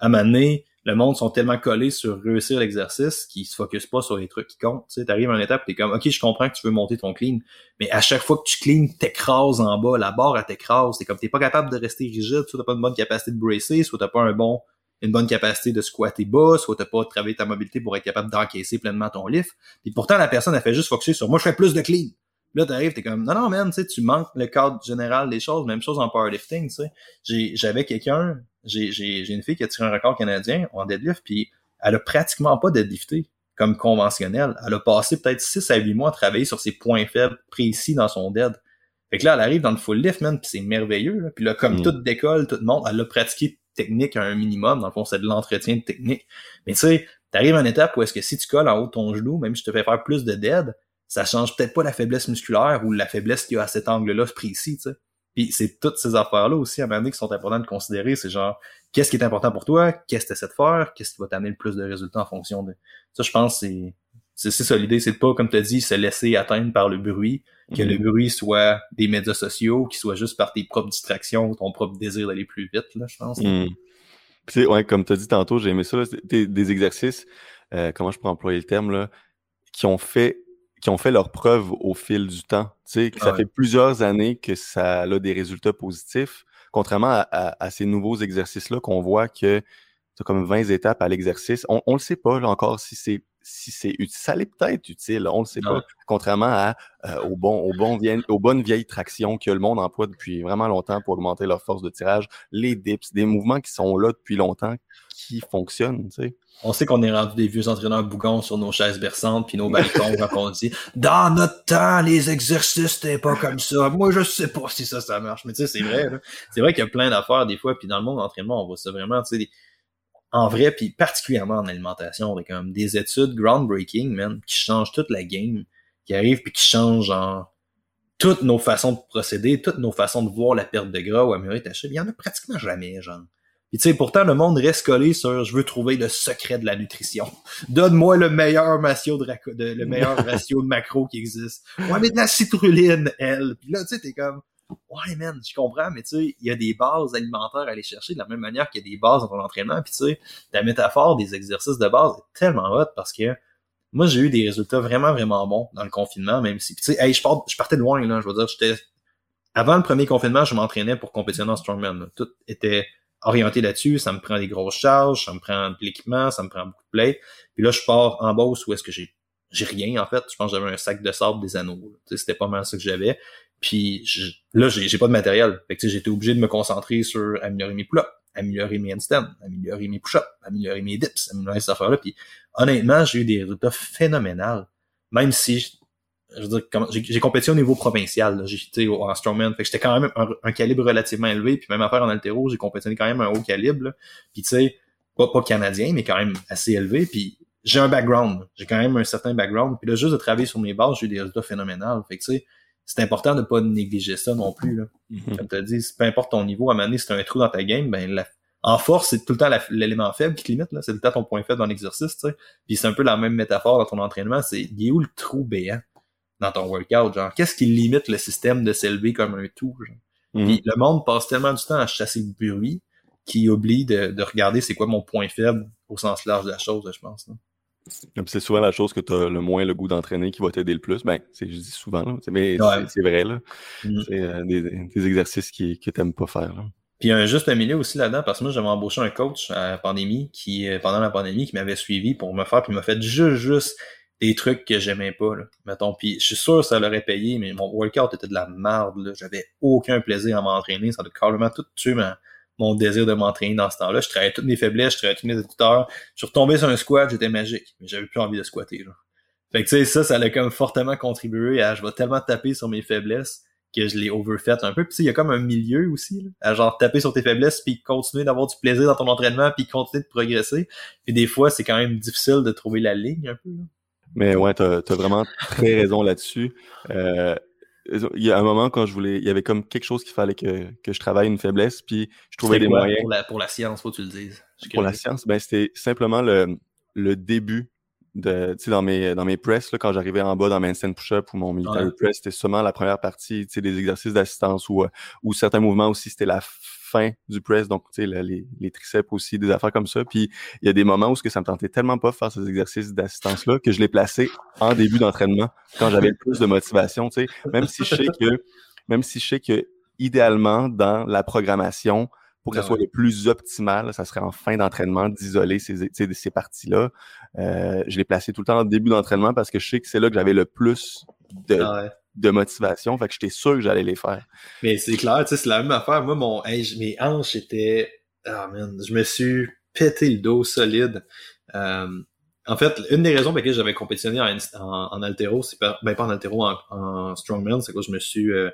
à donné, le monde sont tellement collés sur réussir l'exercice qu'ils se focusent pas sur les trucs qui comptent. Tu sais, t'arrives à une étape, t'es comme, ok, je comprends que tu veux monter ton clean, mais à chaque fois que tu clean, t'écrases en bas, la barre elle t'écrase. C'est comme t'es pas capable de rester rigide, soit t'as pas une bonne capacité de bracer, soit t'as pas un bon, une bonne capacité de squatter bas, soit t'as pas travaillé ta mobilité pour être capable d'encaisser pleinement ton lift. Puis pourtant la personne a fait juste focuser sur, moi je fais plus de clean. Là, t'arrives, t'es comme, non, non, man, tu sais, tu manques le cadre général des choses. Même chose en powerlifting, tu sais. J'avais quelqu'un, j'ai une fille qui a tiré un record canadien en deadlift, puis elle a pratiquement pas deadlifté comme conventionnel. Elle a passé peut-être 6 à 8 mois à travailler sur ses points faibles précis dans son dead. Fait que là, elle arrive dans le full lift, man, puis c'est merveilleux. Là. Puis là, comme mm. toute décolle, tout le monde, elle a pratiqué technique à un minimum. Dans le fond, c'est de l'entretien de technique. Mais tu sais, t'arrives à une étape où est-ce que si tu colles en haut de ton genou, même si je te fais faire plus de dead, ça change peut-être pas la faiblesse musculaire ou la faiblesse qu'il y a à cet angle-là précis, tu sais. Puis c'est toutes ces affaires-là aussi à un moment donné qui sont importantes de considérer. C'est genre, qu'est-ce qui est important pour toi? Qu'est-ce que tu essaies de faire? Qu'est-ce qui va t'amener le plus de résultats en fonction de... Ça, je pense, c'est... C'est ça l'idée, c'est pas, comme tu as dit, se laisser atteindre par le bruit, que le mhm. bruit soit des médias sociaux, qu'il soit juste par tes propres distractions, ton propre désir d'aller plus vite, là, je pense. Mm. ouais, comme tu as dit tantôt, j'ai aimé ça, des, des, exercices, euh, comment je peux employer le terme, là, qui ont fait qui ont fait leur preuve au fil du temps. Tu sais, que ça fait plusieurs années que ça a des résultats positifs, contrairement à, ces nouveaux exercices-là qu'on voit que c'est comme 20 étapes à l'exercice. On ne le sait pas là, encore si c'est si c'est utile. Ça l'est peut-être utile, on ne le sait pas. Contrairement à, euh, au bon, au bon aux bonnes vieilles tractions que le monde emploie depuis vraiment longtemps pour augmenter leur force de tirage, les dips, des mouvements qui sont là depuis longtemps, qui fonctionnent, tu sais. On sait qu'on est rendu des vieux entraîneurs bougons sur nos chaises berçantes puis nos balcons quand on dit dans notre temps les exercices c'était pas comme ça. Moi je sais pas si ça ça marche, mais tu sais c'est vrai. C'est vrai qu'il y a plein d'affaires des fois puis dans le monde d'entraînement on voit ça vraiment. Tu sais, en vrai, puis particulièrement en alimentation, avec comme des études groundbreaking, man, qui changent toute la game, qui arrivent puis qui changent en toutes nos façons de procéder, toutes nos façons de voir la perte de gras ou améliorer ta chute. Il y en a pratiquement jamais, genre. Puis tu sais, pourtant, le monde reste collé sur je veux trouver le secret de la nutrition. Donne-moi le meilleur ratio de, le meilleur ratio de macro qui existe. Ouais, mais de la citruline, elle. Puis là, tu sais, t'es comme ouais, man, je comprends, mais tu sais, il y a des bases alimentaires à aller chercher de la même manière qu'il y a des bases dans ton entraînement. Puis tu sais, ta métaphore des exercices de base est tellement hot parce que moi, j'ai eu des résultats vraiment, vraiment bons dans le confinement, même si, tu sais, hey, je, partais de loin, là, je veux dire, j'étais, avant le premier confinement, je m'entraînais pour compétitionner en strongman. Tout était orienté là-dessus, ça me prend des grosses charges, ça me prend de l'équipement, ça me prend beaucoup de play. Puis là, je pars en Beauce où est-ce que j'ai j'ai rien en fait. Je pense que j'avais un sac de sable, des anneaux. C'était pas mal ça que j'avais. Puis là, j'ai pas de matériel. Fait que j'étais obligé de me concentrer sur améliorer mes pull-ups, améliorer mes handstands, améliorer mes push-ups, améliorer mes dips, améliorer ces affaires-là. Puis honnêtement, j'ai eu des résultats phénoménales. Même si je veux dire, j'ai compétition au niveau provincial, j'ai en strongman, fait que j'étais quand même un, calibre relativement élevé, puis même affaire en altéro, j'ai compétitionné quand même un haut calibre, puis tu sais, pas, pas canadien, mais quand même assez élevé, puis j'ai un background, j'ai quand même un certain background, puis là, juste de travailler sur mes bases, j'ai eu des résultats que tu sais, c'est important de pas négliger ça non plus, là. Mm-hmm. Comme tu as dit, peu importe ton niveau, à un moment donné, si t'as un trou dans ta game, ben, en force, c'est tout le temps l'élément faible qui te limite, là. C'est tout le temps ton point faible dans l'exercice, tu sais. Puis c'est un peu la même métaphore dans ton entraînement, c'est, il est où le trou béant? dans ton workout. Genre, qu'est-ce qui limite le système de s'élever comme un tout? Genre? Mhm. le monde passe tellement du temps à chasser le bruit qu'il oublie de, regarder c'est quoi mon point faible au sens large de la chose, je pense. C'est souvent la chose que tu as le moins le goût d'entraîner qui va t'aider le plus. Ben, je dis souvent, mais c'est vrai. là. Mhm. C'est euh, des, exercices qui, que tu n'aimes pas faire. Là. Puis un juste milieu aussi là-dedans, parce que moi j'avais embauché un coach à la pandémie qui, euh, pendant la pandémie, qui m'avait suivi pour me faire, puis il m'a fait juste, juste des trucs que j'aimais pas, là. Mettons, puis je suis sûr que ça l'aurait payé, mais mon workout était de la merde. J'avais aucun plaisir à m'entraîner. Ça a carrément tout tué mon désir de m'entraîner dans ce temps-là. Je travaillais toutes mes faiblesses, je travaillais tous mes écouteurs. Je suis retombé sur un squat, j'étais magique, mais j'avais plus envie de squatter, là. Fait que tu sais, ça, ça a comme fortement contribué à je vais tellement taper sur mes faiblesses que je l'ai overfait un peu. Puis il y a comme un milieu aussi, là, à genre taper sur tes faiblesses, puis continuer d'avoir du plaisir dans ton entraînement, puis continuer de progresser. Et des fois, c'est quand même difficile de trouver la ligne un peu. Là. Mais ouais, t'as as vraiment très raison là-dessus. Euh, il y a un moment quand je voulais, il y avait comme quelque chose qu'il fallait que, que je travaille une faiblesse, puis je trouvais des moyens. Pour la, pour la science, faut que tu le dises. Pour la science, ben c'était simplement le, le début de, tu sais, dans mes, dans mes press, là, quand j'arrivais en bas dans mes handstand push-up ou mon military press, c'était seulement la première partie, tu sais, des exercices d'assistance ou, euh, ou certains mouvements aussi, c'était la fin du press, donc tu sais, les, les, triceps aussi, des affaires comme ça. Puis il y a des moments où ce que ça me tentait tellement pas de faire ces exercices d'assistance-là que je l'ai placé en début d'entraînement quand j'avais le plus de motivation, tu sais. Même si je sais que, même si je sais que idéalement, dans la programmation, pour que ça soit le plus optimal, ça serait en fin d'entraînement d'isoler ces, ces parties-là. Euh, je l'ai placé tout le temps en début d'entraînement parce que je sais que c'est là que j'avais le plus de, ah de motivation. Fait que j'étais sûr que j'allais les faire. Mais c'est clair, tu sais, c'est la même affaire. Moi, mon, mes hanches étaient, ah man, je me suis pété le dos solide. Euh, en fait, une des raisons pour lesquelles j'avais compétitionné en, en, altéro, c'est pas, ben pas en altéro, en, en strongman, c'est que je me suis euh,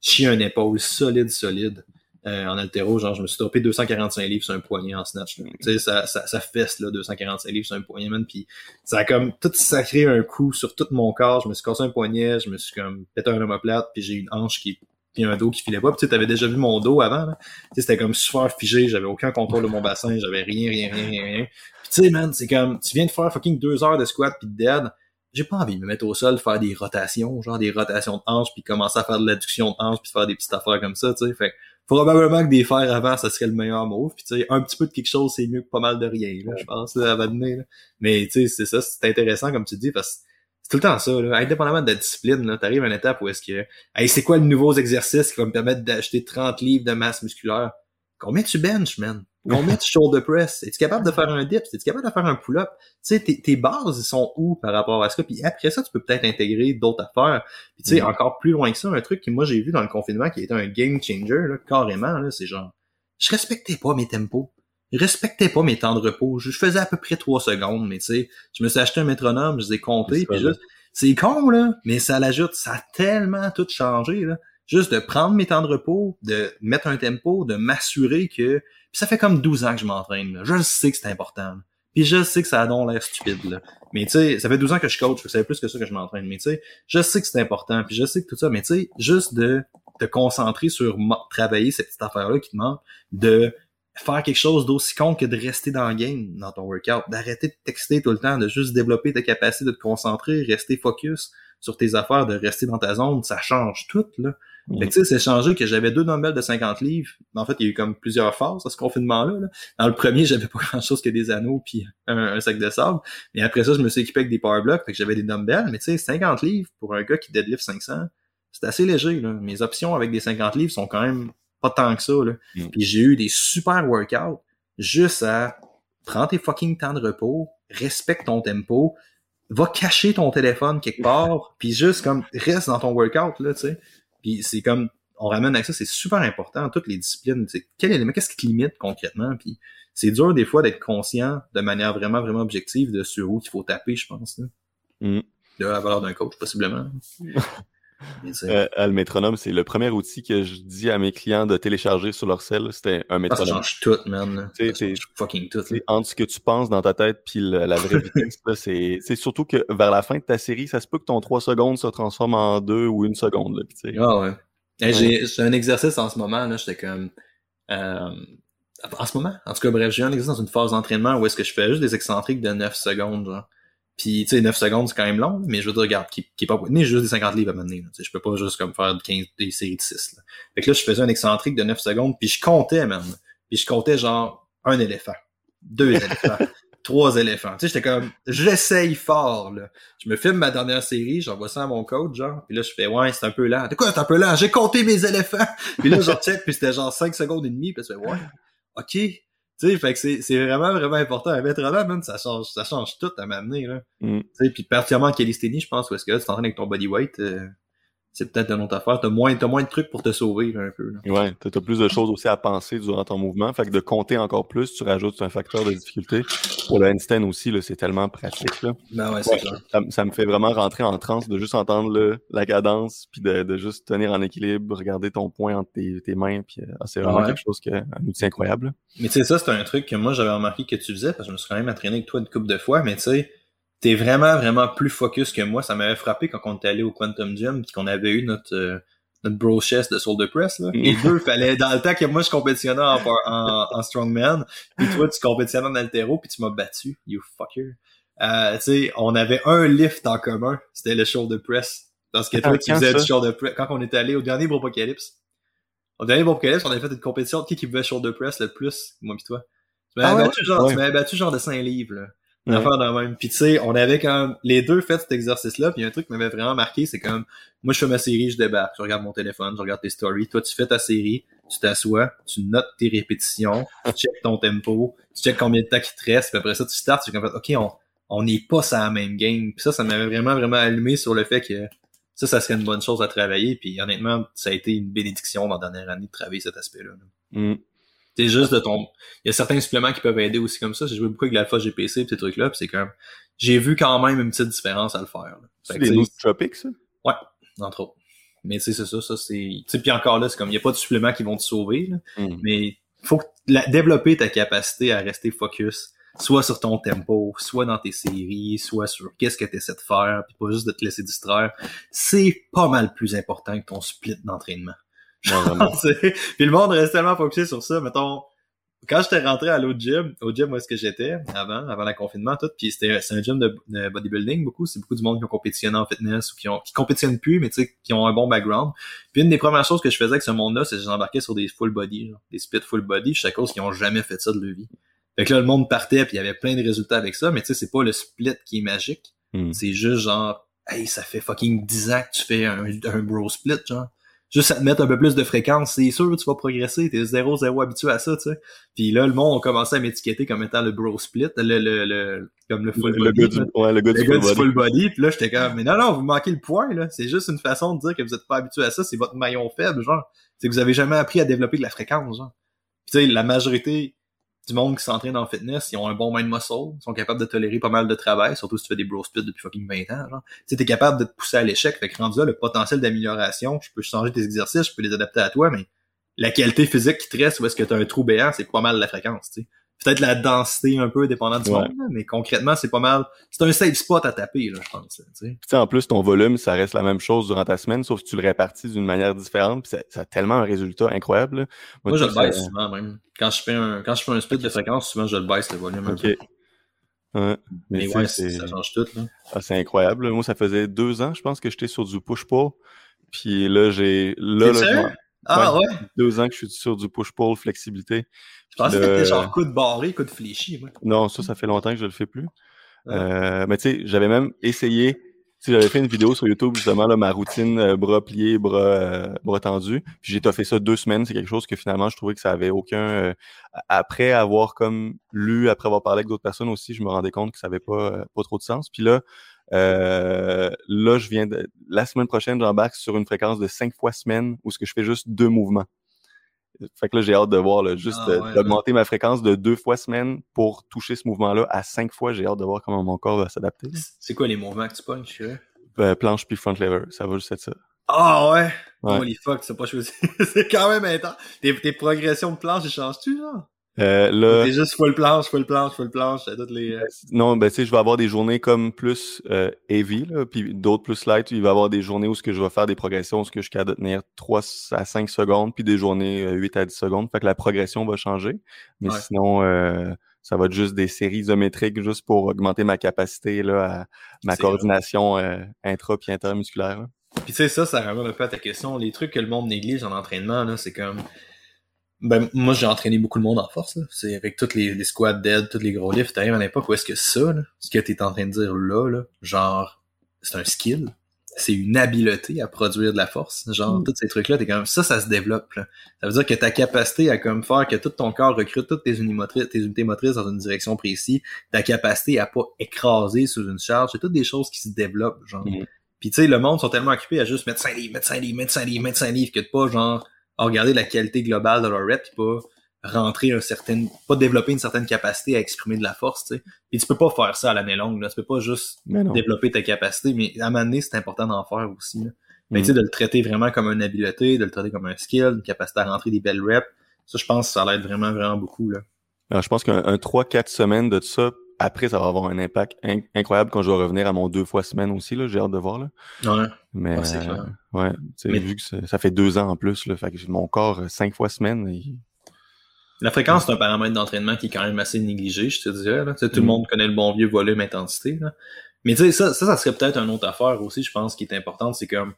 chié un épaule solide, solide. Euh, en altéro, genre je me suis topé 245 livres sur un poignet en snatch. Tu sais, ça, ça, ça fesse là, 245 livres sur un poignet, man. Puis ça a comme tout sacré un coup sur tout mon corps. Je me suis cassé un poignet, je me suis comme pété un omoplate, puis j'ai une hanche qui puis un dos qui filait pas. Puis tu avais déjà vu mon dos avant. Là. C'était comme super figé, j'avais aucun contrôle de mon bassin, j'avais rien, rien, rien, rien, rien. Puis tu sais, man, c'est comme tu viens de faire fucking deux heures de squat puis de dead. J'ai pas envie de me mettre au sol, faire des rotations, genre des rotations de hanches, puis commencer à faire de l'adduction de hanches, puis faire des petites affaires comme ça, tu sais. Fait probablement que des fers avant, ça serait le meilleur move. Puis tu sais, un petit peu de quelque chose, c'est mieux que pas mal de rien, là, je pense, là, à donner. Mais tu sais, c'est ça, c'est intéressant comme tu dis, parce que c'est tout le temps ça, là. Indépendamment de la discipline, là, t'arrives à une étape où est-ce que. Hey, c'est quoi le nouveau exercice qui va me permettre d'acheter 30 livres de masse musculaire? Combien tu benches, man? Combien tu shoulder press? Es-tu capable de faire un dip? Es-tu capable de faire un pull-up? Tu sais, tes, bases, sont où par rapport à ça? Puis après ça, tu peux peut-être intégrer d'autres affaires. Puis tu sais, mm. encore plus loin que ça, un truc que moi j'ai vu dans le confinement qui était un game changer, là, carrément, là, c'est genre, je respectais pas mes tempos. Je respectais pas mes temps de repos. Je faisais à peu près trois secondes, mais tu sais, je me suis acheté un métronome, je les ai comptés, puis juste, c'est con, là, mais ça l'ajoute, ça a tellement tout changé, là juste de prendre mes temps de repos, de mettre un tempo, de m'assurer que... Puis ça fait comme 12 ans que je m'entraîne. Je sais que c'est important. Puis je sais que ça a donc l'air stupide. Là. Mais tu sais, ça fait 12 ans que je coach, fait plus que ça que je m'entraîne. Mais tu sais, je sais que c'est important, puis je sais que tout ça, mais tu sais, juste de te concentrer sur travailler cette petite affaire-là qui te manque, de faire quelque chose d'aussi con que de rester dans le game, dans ton workout, d'arrêter de texter tout le temps, de juste développer ta capacité de te concentrer, rester focus sur tes affaires, de rester dans ta zone, ça change tout, là. Fait que, tu sais, c'est changé que j'avais deux dumbbells de 50 livres. En fait, il y a eu comme plusieurs phases à ce confinement-là. Dans le premier, j'avais pas grand-chose que des anneaux puis un, sac de sable. Mais après ça, je me suis équipé avec des power blocks, fait que j'avais des dumbbells. Mais tu sais, 50 livres pour un gars qui deadlift 500, c'est assez léger. Là. Mes options avec des 50 livres sont quand même pas tant que ça. Là. Mm. Puis j'ai eu des super workouts juste à prends tes fucking temps de repos, respecte ton tempo, va cacher ton téléphone quelque part, puis juste comme reste dans ton workout là, tu sais. Puis c'est comme on ramène avec ça, c'est super important toutes les disciplines. C'est quel élément, qu'est-ce qui te limite concrètement, puis c'est dur des fois d'être conscient de manière vraiment vraiment objective de sur où il faut taper, je pense. Là. Mm. De la valeur d'un coach possiblement. Euh, le métronome, c'est le premier outil que je dis à mes clients de télécharger sur leur cell. C'était un métronome. ça change tout, man. Ça change fucking tout. Entre ce que tu penses dans ta tête puis la vraie vitesse, c'est surtout que vers la fin de ta série, ça se peut que ton 3 secondes se transforme en 2 ou 1 seconde. Là, ah ouais. J'ai un exercice en ce moment, là, j'étais comme... Euh, en ce moment, en tout cas, bref, j'ai un exercice dans une phase d'entraînement où est-ce que je fais juste des excentriques de 9 secondes, genre. Puis, tu sais, 9 secondes, c'est quand même long, mais je veux dire, regarde, qui, qui est pas ni juste des 50 livres à mener. Je peux pas juste comme faire 15, des séries de 6. Là. Fait que là, je faisais un excentrique de 9 secondes, puis je comptais, man. Puis je comptais genre un éléphant, deux éléphants, trois éléphants. Tu sais, j'étais comme, j'essaye fort, là. Je me filme ma dernière série, j'envoie ça à mon coach, genre, puis là, je fais, ouais, c'est un peu lent. De quoi, c'est un peu lent? J'ai compté mes éléphants! puis là, je check, puis c'était genre 5 secondes et demie, puis je fais, ouais, ok, tu sais, fait que c'est, c'est vraiment, vraiment important. Un mettre là, même, ça change, ça change tout à m'amener, là. Mm. Tu sais, puis particulièrement en calisthénie, je pense, où est-ce que là, tu t'entraînes avec ton bodyweight, euh, c'est peut-être une autre affaire. T'as moins, t'as moins de trucs pour te sauver, un peu, là. Ouais, t'as, as plus de choses aussi à penser durant ton mouvement. Fait que de compter encore plus, tu rajoutes un facteur de difficulté. Pour le handstand aussi, là, c'est tellement pratique, là. Ben ouais, c'est clair. Ça, ça, me fait vraiment rentrer en transe de juste entendre le, la cadence, puis de, de juste tenir en équilibre, regarder ton point entre tes, tes mains, puis euh, c'est vraiment quelque chose que, un outil incroyable. Mais tu sais, ça, c'est un truc que moi, j'avais remarqué que tu faisais, parce que je me suis quand même entraîné avec toi une couple de fois, mais tu sais, t'es vraiment, vraiment plus focus que moi. Ça m'avait frappé quand on était allé au Quantum Gym puis qu'on avait eu notre, euh, notre bro chest de shoulder press. Là. Les deux, fallait, dans le temps que moi je compétitionnais en, en, en strongman, puis toi tu compétitionnais en altéro, puis tu m'as battu, you fucker. Euh, tu sais, on avait un lift en commun, c'était le shoulder press. Parce que toi, tu faisais du shoulder press. Quand on était allé au dernier Bropocalypse, au dernier Bropocalypse, on avait fait une compétition de qui qui pouvait shoulder press le plus, moi pis toi. Tu m'avais ah battu, genre, tu m'avais battu genre de 5 livres, là. Une affaire de même. Puis tu sais, on avait quand les deux fait cet exercice-là, puis un truc qui m'avait vraiment marqué, c'est comme moi je fais ma série, je débarque, je regarde mon téléphone, je regarde tes stories, toi tu fais ta série, tu t'assois, tu notes tes répétitions, tu checkes ton tempo, tu checkes combien de temps il te reste, puis après ça tu starts, tu fais comme OK, on on n'est pas sur la même game. Puis ça, ça m'avait vraiment, vraiment allumé sur le fait que ça, ça serait une bonne chose à travailler. Puis honnêtement, ça a été une bénédiction dans la dernière année de travailler cet aspect-là. Mm. C'est juste de ton. Il y a certains suppléments qui peuvent aider aussi comme ça. J'ai joué beaucoup avec l'alpha GPC et ces trucs-là, c'est comme. J'ai vu quand même une petite différence à le faire. C'est des nootropics, ça? Ouais, entre autres. Mais tu sais, c'est ça, ça c'est. Puis encore là, c'est comme il n'y a pas de suppléments qui vont te sauver. Là, mm. Mais faut la... développer ta capacité à rester focus, soit sur ton tempo, soit dans tes séries, soit sur qu'est-ce que tu essaies de faire, puis pas juste de te laisser distraire. C'est pas mal plus important que ton split d'entraînement. puis le monde reste tellement focusé sur ça. Mettons, quand j'étais rentré à l'autre gym, au gym où est-ce que j'étais avant, avant le confinement, tout, puis c'était c'est un gym de, bodybuilding beaucoup, c'est beaucoup du monde qui ont compétitionné en fitness ou qui ont qui compétitionnent plus, mais tu sais, qui ont un bon background. Puis une des premières choses que je faisais avec ce monde-là, c'est que j'embarquais sur des full body, genre, des splits full body, je sais à cause qu'ils ont jamais fait ça de leur vie. Fait que là, le monde partait, puis il y avait plein de résultats avec ça, mais tu sais, c'est pas le split qui est magique. Hmm. C'est juste genre, hey, ça fait fucking 10 ans que tu fais un, un bro split, genre juste à te mettre un peu plus de fréquence, c'est sûr que tu vas progresser, t'es zéro zéro habitué à ça, tu sais. Puis là, le monde a commencé à m'étiqueter comme étant le bro split, le, le, le comme le full body. Le gars du, ouais, le gars, du, full, body. Puis là, j'étais comme, mais non, non, vous manquez le point, là. C'est juste une façon de dire que vous êtes pas habitué à ça, c'est votre maillon faible, genre. C'est que vous avez jamais appris à développer de la fréquence, genre. Puis tu sais, la majorité du monde qui s'entraîne en fitness, ils ont un bon mind muscle, ils sont capables de tolérer pas mal de travail, surtout si tu fais des bro splits depuis fucking 20 ans, genre. Tu t'es capable de te pousser à l'échec, fait que rendu là, le potentiel d'amélioration, je peux changer tes exercices, je peux les adapter à toi, mais la qualité physique qui te reste ou est-ce que tu as un trou béant, c'est pas mal la fréquence, tu sais peut-être la densité un peu dépendant du monde, mais concrètement, c'est pas mal. C'est un safe spot à taper, là, je pense. Tu sais, en plus, ton volume, ça reste la même chose durant ta semaine, sauf que tu le répartis d'une manière différente, puis ça, a tellement un résultat incroyable. Moi, je le baisse souvent même. Quand je fais un quand je fais un split de fréquence, souvent je le baisse le volume. Ok. Ouais. Mais, ouais, ça change tout. Là. Ah, c'est incroyable. Moi, ça faisait deux ans, je pense, que j'étais sur du push-pull. Puis là, j'ai. Là, là, m'en- Ah ouais? deux ans que je suis sur du push-pull flexibilité. Je pensais que Le- t'étais genre coup de barré, coup de fléchi, moi. Non, ça, ça fait longtemps que je le fais plus. Euh, mais tu sais, j'avais même essayé. Tu sais, j'avais fait une vidéo sur YouTube justement là, ma routine euh, bras pliés, bras euh, bras tendus. Puis j'ai fait ça deux semaines. C'est quelque chose que finalement je trouvais que ça avait aucun. euh, après avoir comme lu, après avoir parlé avec d'autres personnes aussi, je me rendais compte que ça avait pas pas trop de sens. Puis là, euh, là je viens de la semaine prochaine j'embarque sur une fréquence de cinq fois semaine où ce que je fais juste deux mouvements. Fait que là, j'ai hâte de voir, là, juste Ah ouais, d'augmenter ma fréquence de deux fois semaine pour toucher ce mouvement-là à cinq fois. J'ai hâte de voir comment mon corps va s'adapter. C'est quoi les mouvements que tu sais? Euh, planche puis front lever, ça va juste être ça. Ah ouais? Ouais. Holy fuck, tu sais pas choisi. c'est quand même intense. Tes, tes progressions de planche, elles changent-tu, genre? Euh, là, juste full planche, full planche, full planche, à toutes les... euh, non, ben tu sais, je vais avoir des journées comme plus euh, heavy, là, puis d'autres plus light. Il va y avoir des journées où ce que je vais faire des progressions, où ce que je suis capable de tenir 3 à 5 secondes, puis des journées euh, 8 à 10 secondes. Fait que la progression va changer. Mais Ouais. sinon, ça va être juste des séries isométriques juste pour augmenter ma capacité, là, à ma C'est coordination intra puis intermusculaire. là. Puis tu sais, ça, ça ramène un peu à ta question. Les trucs que le monde néglige en entraînement, là, c'est comme... Ben, moi, j'ai entraîné beaucoup le monde en force, là. C'est avec toutes les, les squats dead, tous les gros lifts. T'arrives à une époque où est-ce que ça, là, ce que t'es en train de dire là, là, genre, c'est un skill. C'est une habileté à produire de la force. Genre, Mm. tous ces trucs-là, t'es comme, ça, ça se développe, là. Ça veut dire que ta capacité à comme faire que tout ton corps recrute toutes tes unités motrices, tes unités motrices dans une direction précise, ta capacité à pas écraser sous une charge, c'est toutes des choses qui se développent, genre. Mhm. Puis tu sais, le monde sont tellement occupés à juste mettre 5 livres, mettre 5 livres, mettre 5 livres, mettre 5 livres, que de pas, genre, à regarder la qualité globale de leur rep, pis pas rentrer un certain, pas développer une certaine capacité à exprimer de la force, tu sais. Puis tu peux pas faire ça à l'année longue, là. Tu peux pas juste développer ta capacité, mais à un moment donné, c'est important d'en faire aussi, là. Mais Mhm. tu sais, de le traiter vraiment comme une habileté, de le traiter comme un skill, une capacité à rentrer des belles reps, ça, je pense que ça l'aide vraiment, vraiment beaucoup, là. Alors, je pense qu'un un 3-4 semaines de ça, après, ça va avoir un impact in- incroyable quand je vais revenir à mon deux fois semaine aussi. là. J'ai hâte de voir. Là. Ouais. Mais Ah, c'est euh, clair. ouais, Mais- vu que ça, fait deux ans en plus, là, fait que mon corps, euh, cinq fois semaine, il- La fréquence, c'est un paramètre d'entraînement qui est quand même assez négligé, je te dirais. Là. Tout le Mm. monde connaît le bon vieux volume intensité. Là. Mais tu sais, ça, ça, ça serait peut-être une autre affaire aussi, je pense, qui est importante, c'est comme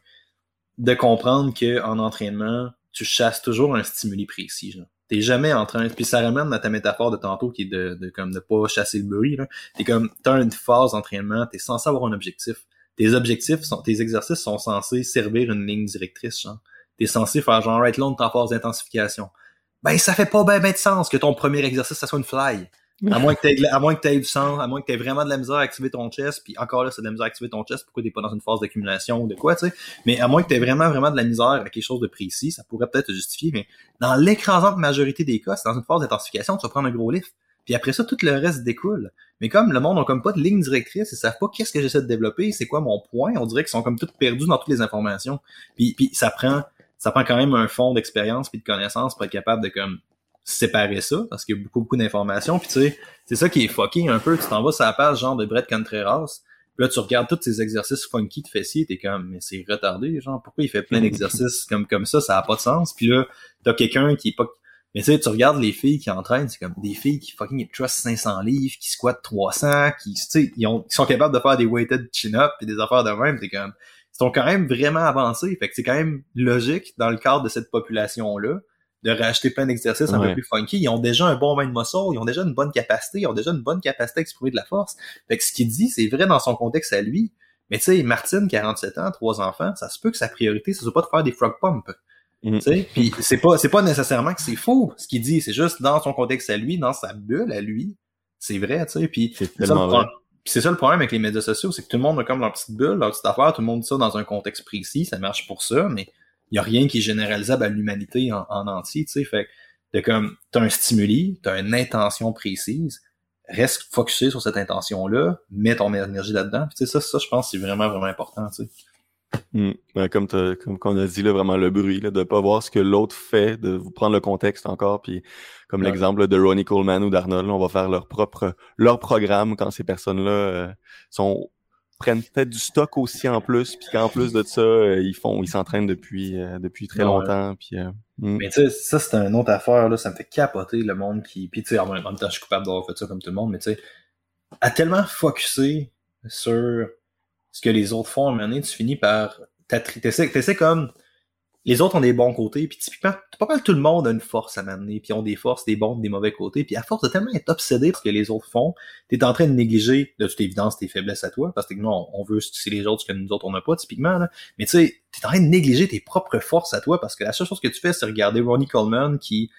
de comprendre que en entraînement, tu chasses toujours un stimuli précis. Genre. T'es jamais en train. Puis ça ramène à ta métaphore de tantôt qui est de, de comme de pas chasser le bruit. T'es comme t'as une phase d'entraînement, t'es censé avoir un objectif. Tes objectifs sont, tes exercices sont censés servir une ligne directrice, genre. T'es censé faire genre right long ta phase d'intensification ben ça fait pas ben, ben de sens que ton premier exercice ça soit une fly. À moins que moins que t'aies du sens, à moins que t'aies vraiment de la misère à activer ton chest, puis encore là c'est de la misère à activer ton chest, pourquoi t'es pas dans une phase d'accumulation ou de quoi, tu sais. Mais à moins que t'aies vraiment vraiment de la misère à quelque chose de précis, ça pourrait peut-être te justifier, mais dans l'écrasante majorité des cas, c'est dans une phase d'intensification, tu vas prendre un gros lift. Puis après ça, tout le reste découle. Mais comme le monde n'a comme pas de ligne directrice, ils savent pas qu'est-ce que j'essaie de développer, c'est quoi mon point, on dirait qu'ils sont comme tous perdus dans toutes les informations. Puis, puis ça prend ça prend quand même un fond d'expérience puis de connaissances pour être capable de comme séparer ça parce qu'il y a beaucoup beaucoup d'informations puis tu sais c'est ça qui est fucké un peu. Tu t'en vas sur la page genre de Brett Contreras puis là tu regardes tous ces exercices funky de fessiers t'es comme mais c'est retardé genre pourquoi il fait plein d'exercices comme comme ça? Ça a pas de sens. Puis là t'as quelqu'un qui est pas mais tu sais tu regardes les filles qui entraînent c'est comme des filles qui fucking trust 500 livres qui squattent 300 qui tu sais ils, ont- ils sont capables de faire des weighted chin-up et des affaires de même t'es comme ils sont quand même vraiment avancés. Fait que c'est quand même logique dans le cadre de cette population-là de racheter plein d'exercices un peu plus funky. Ils ont déjà un bon main de muscle, ils ont déjà une bonne capacité, ils ont déjà une bonne capacité à exprimer de la force. Fait que ce qu'il dit, c'est vrai dans son contexte à lui. Mais tu sais, Martine, 47 ans, trois enfants, ça se peut que sa priorité, ce soit pas de faire des frog pumps. Tu sais, puis c'est pas, c'est pas nécessairement que c'est faux, ce qu'il dit. C'est juste dans son contexte à lui, dans sa bulle à lui. C'est vrai, tu sais. Puis c'est ça, ça le problème avec les médias sociaux, c'est que tout le monde a comme leur petite bulle, leur petite affaire, tout le monde dit ça dans un contexte précis, ça marche pour ça, mais il y a rien qui est généralisable à l'humanité en, en entier, tu sais. Fait que de comme t'as un stimuli, t'as une intention précise, reste focusé sur cette intention-là, mets ton énergie là-dedans. Puis tu sais, ça, ça, je pense c'est vraiment, vraiment important, tu sais. Mm. Ouais, comme comme qu'on a dit là, vraiment le bruit, là, de pas voir ce que l'autre fait, de vous prendre le contexte encore, puis comme Ouais. l'exemple de Ronnie Coleman ou d'Arnold, on va faire leur propre leur programme quand ces personnes-là euh, sont prennent peut-être du stock aussi en plus, puis qu'en plus de ça, euh, ils font, ils s'entraînent depuis euh, depuis très Ouais. longtemps, puis euh, mm. Mais tu sais, ça, c'est une autre affaire, là. Ça me fait capoter le monde qui. Puis tu sais, en même temps, je suis coupable d'avoir fait ça comme tout le monde, mais tu sais, à tellement focusser sur ce que les autres font à un moment donné, tu finis par t'essaies comme, les autres ont des bons côtés, puis typiquement, pas mal tout le monde a une force à m'amener, puis ont des forces, des bons, des mauvais côtés, puis à force de tellement être obsédé par ce que les autres font, t'es en train de négliger, de toute évidence, tes faiblesses à toi, parce que non, on veut c'est les autres que nous autres on n'a pas, typiquement, là. mais tu sais, t'es en train de négliger tes propres forces à toi, parce que la seule chose que tu fais, c'est regarder Ronnie Coleman, qui,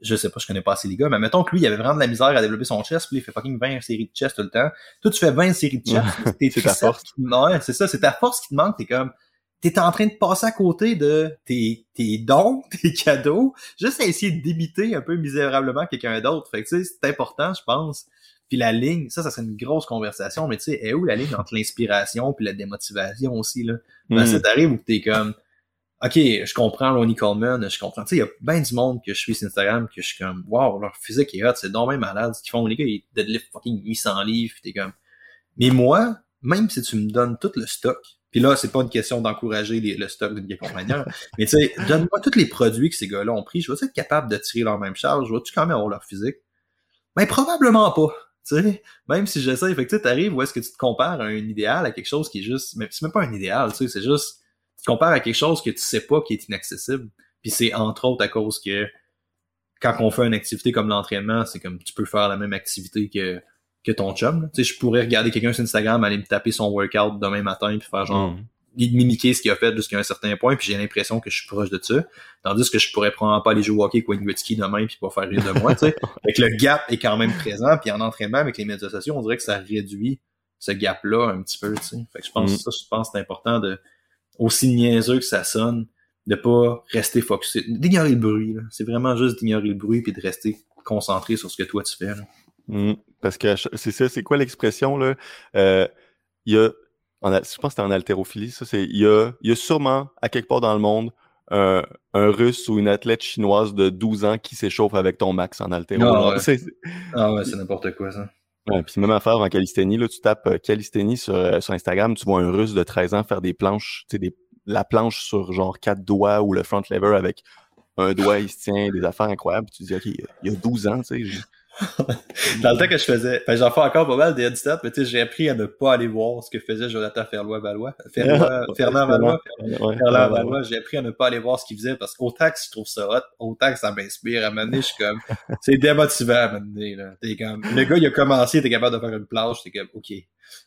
je sais pas, je connais pas assez les gars, mais mettons que lui, il avait vraiment de la misère à développer son chest, puis il fait fucking 20 séries de chest tout le temps. Toi, tu fais 20 séries de chest, c'est ta force. Non, c'est ça, c'est ta force qui te manque, t'es comme, t'es en train de passer à côté de tes, tes dons, tes cadeaux, juste à essayer de débiter un peu misérablement quelqu'un d'autre. Fait que tu sais, c'est important, je pense. Puis la ligne, ça, ça serait une grosse conversation, mais tu sais, est où la ligne entre l'inspiration puis la démotivation aussi, là? Ben, ça t'arrive où t'es comme, OK, je comprends Ronnie Coleman, je comprends. Tu sais, il y a bien du monde que je suis sur Instagram que je suis comme, wow, leur physique est hot, c'est donc malade ce qu'ils font. Les gars, ils deadlift fucking 800 livres, t'es comme... Mais moi, même si tu me donnes tout le stock, puis là, c'est pas une question d'encourager le stock d'une quelconque manière. mais tu sais, donne-moi tous les produits que ces gars-là ont pris. Je vais être capable de tirer leur même charge? Je vais-tu quand même avoir leur physique? Mais ben, probablement pas. Tu sais, même si j'essaie, fait que tu arrives où est-ce que tu te compares à un idéal, à quelque chose qui est juste, mais c'est même pas un idéal, tu sais, c'est juste, tu te compares à quelque chose que tu sais pas qui est inaccessible. Puis c'est entre autres à cause que quand on fait une activité comme l'entraînement, c'est comme tu peux faire la même activité que que ton chum. Tu sais, je pourrais regarder quelqu'un sur Instagram, aller me taper son workout demain matin puis faire genre mm. mimiquer ce qu'il a fait jusqu'à un certain point, puis j'ai l'impression que je suis proche de ça. Tandis que je pourrais probablement pas aller jouer au hockey avec Wayne Gretzky demain puis pas faire rire de moi, tu sais. Fait que le gap est quand même présent, puis en entraînement avec les médias sociaux, on dirait que ça réduit ce gap-là un petit peu, tu sais. Fait que je pense mm. ça, je pense c'est important de aussi niaiseux que ça sonne, de pas rester focusé, d'ignorer le bruit. C'est vraiment juste d'ignorer le bruit puis de rester concentré sur ce que toi tu fais. Là. Mmh. parce que c'est ça, c'est quoi l'expression là? Euh, il y a, je pense que c'était en haltérophilie, ça, c'est il y a, il y a sûrement à quelque part dans le monde un, un russe ou une athlète chinoise de 12 ans qui s'échauffe avec ton max en haltéro. Ah ouais, c'est, ah ouais, c'est n'importe quoi ça. Ouais, puis même affaire en calisthénie, là, tu tapes euh, calisthénie sur, euh, sur Instagram, tu vois un russe de 13 ans faire des planches, tu sais, des, la planche sur genre quatre doigts ou le front lever avec un doigt, il se tient, des affaires incroyables. Tu te dis, OK, il y a 12 ans, tu sais, Dans le temps que je faisais, ben, j'en fais encore pas mal des headstats, mais tu sais, j'ai appris à ne pas aller voir ce que faisait Jonathan Ferlois-Valois. Fernand Valois. Fernand Valois, j'ai appris à ne pas aller voir ce qu'il faisait parce qu'autant que je trouve ça hot, autant que ça m'inspire. À un moment donné, je suis comme, c'est démotivant à un moment donné, là. T'es comme, le gars, il a commencé, il était capable de faire une plage, t'es comme, OK.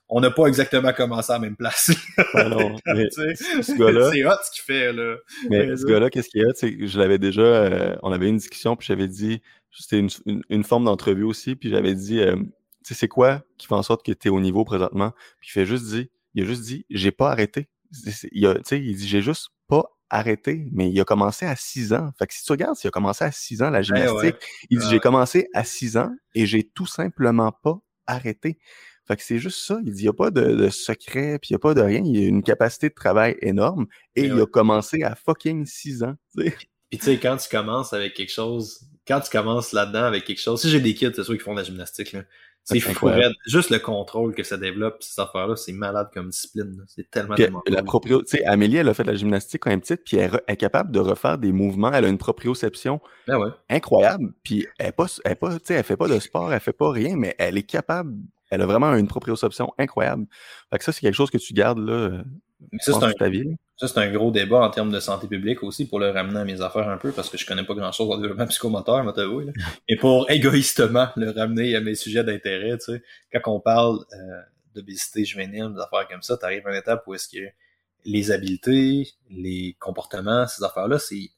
On n'a pas exactement commencé à la même place. non, ce gars-là. C'est hot ce qu'il fait, là. Mais, ce gars-là, qu'est-ce qu'il y a? Je l'avais déjà, euh, on avait une discussion, puis j'avais dit, c'était une, une, forme d'entrevue aussi, puis j'avais dit, euh, tu sais, c'est quoi qui fait en sorte que tu es au niveau présentement? Puis il fait juste dit, il a juste dit, j'ai pas arrêté. Il, a, il dit, j'ai juste pas arrêté, mais il a commencé à 6 ans. Fait que si tu regardes, il a commencé à 6 ans la gymnastique, il dit, j'ai commencé à 6 ans et j'ai tout simplement pas arrêté. Fait que c'est juste ça. Il dit, il n'y a pas de, de secret, puis il n'y a pas de rien. Il a une capacité de travail énorme et, il a commencé à fucking 6 ans. Puis tu sais, quand tu commences avec quelque chose quand tu commences là-dedans avec quelque chose, si j'ai des kids, c'est sûr qu'ils font de la gymnastique, là. C'est fou, Juste le contrôle que ça développe, ces affaires-là, c'est malade comme discipline. C'est tellement, tellement La proprio... tu sais, Amélie, elle a fait de la gymnastique quand elle est petite, puis elle est capable de refaire des mouvements. Elle a une proprioception ben ouais. incroyable. Puis elle est pas, elle pas, tu sais, elle fait pas de sport, elle fait pas rien, mais elle est capable. Elle a vraiment une proprioception incroyable. Fait que ça, c'est quelque chose que tu gardes là. Mais ça, c'est un, ta vie. Ça, c'est un gros débat en termes de santé publique aussi pour le ramener à mes affaires un peu parce que je connais pas grand chose au développement psychomoteur, moi t'avouer. Et pour égoïstement le ramener à mes sujets d'intérêt, tu sais, quand on parle euh, d'obésité juvénile, des affaires comme ça, t'arrives à une étape où est-ce que les habiletés, les comportements, ces affaires-là, c'est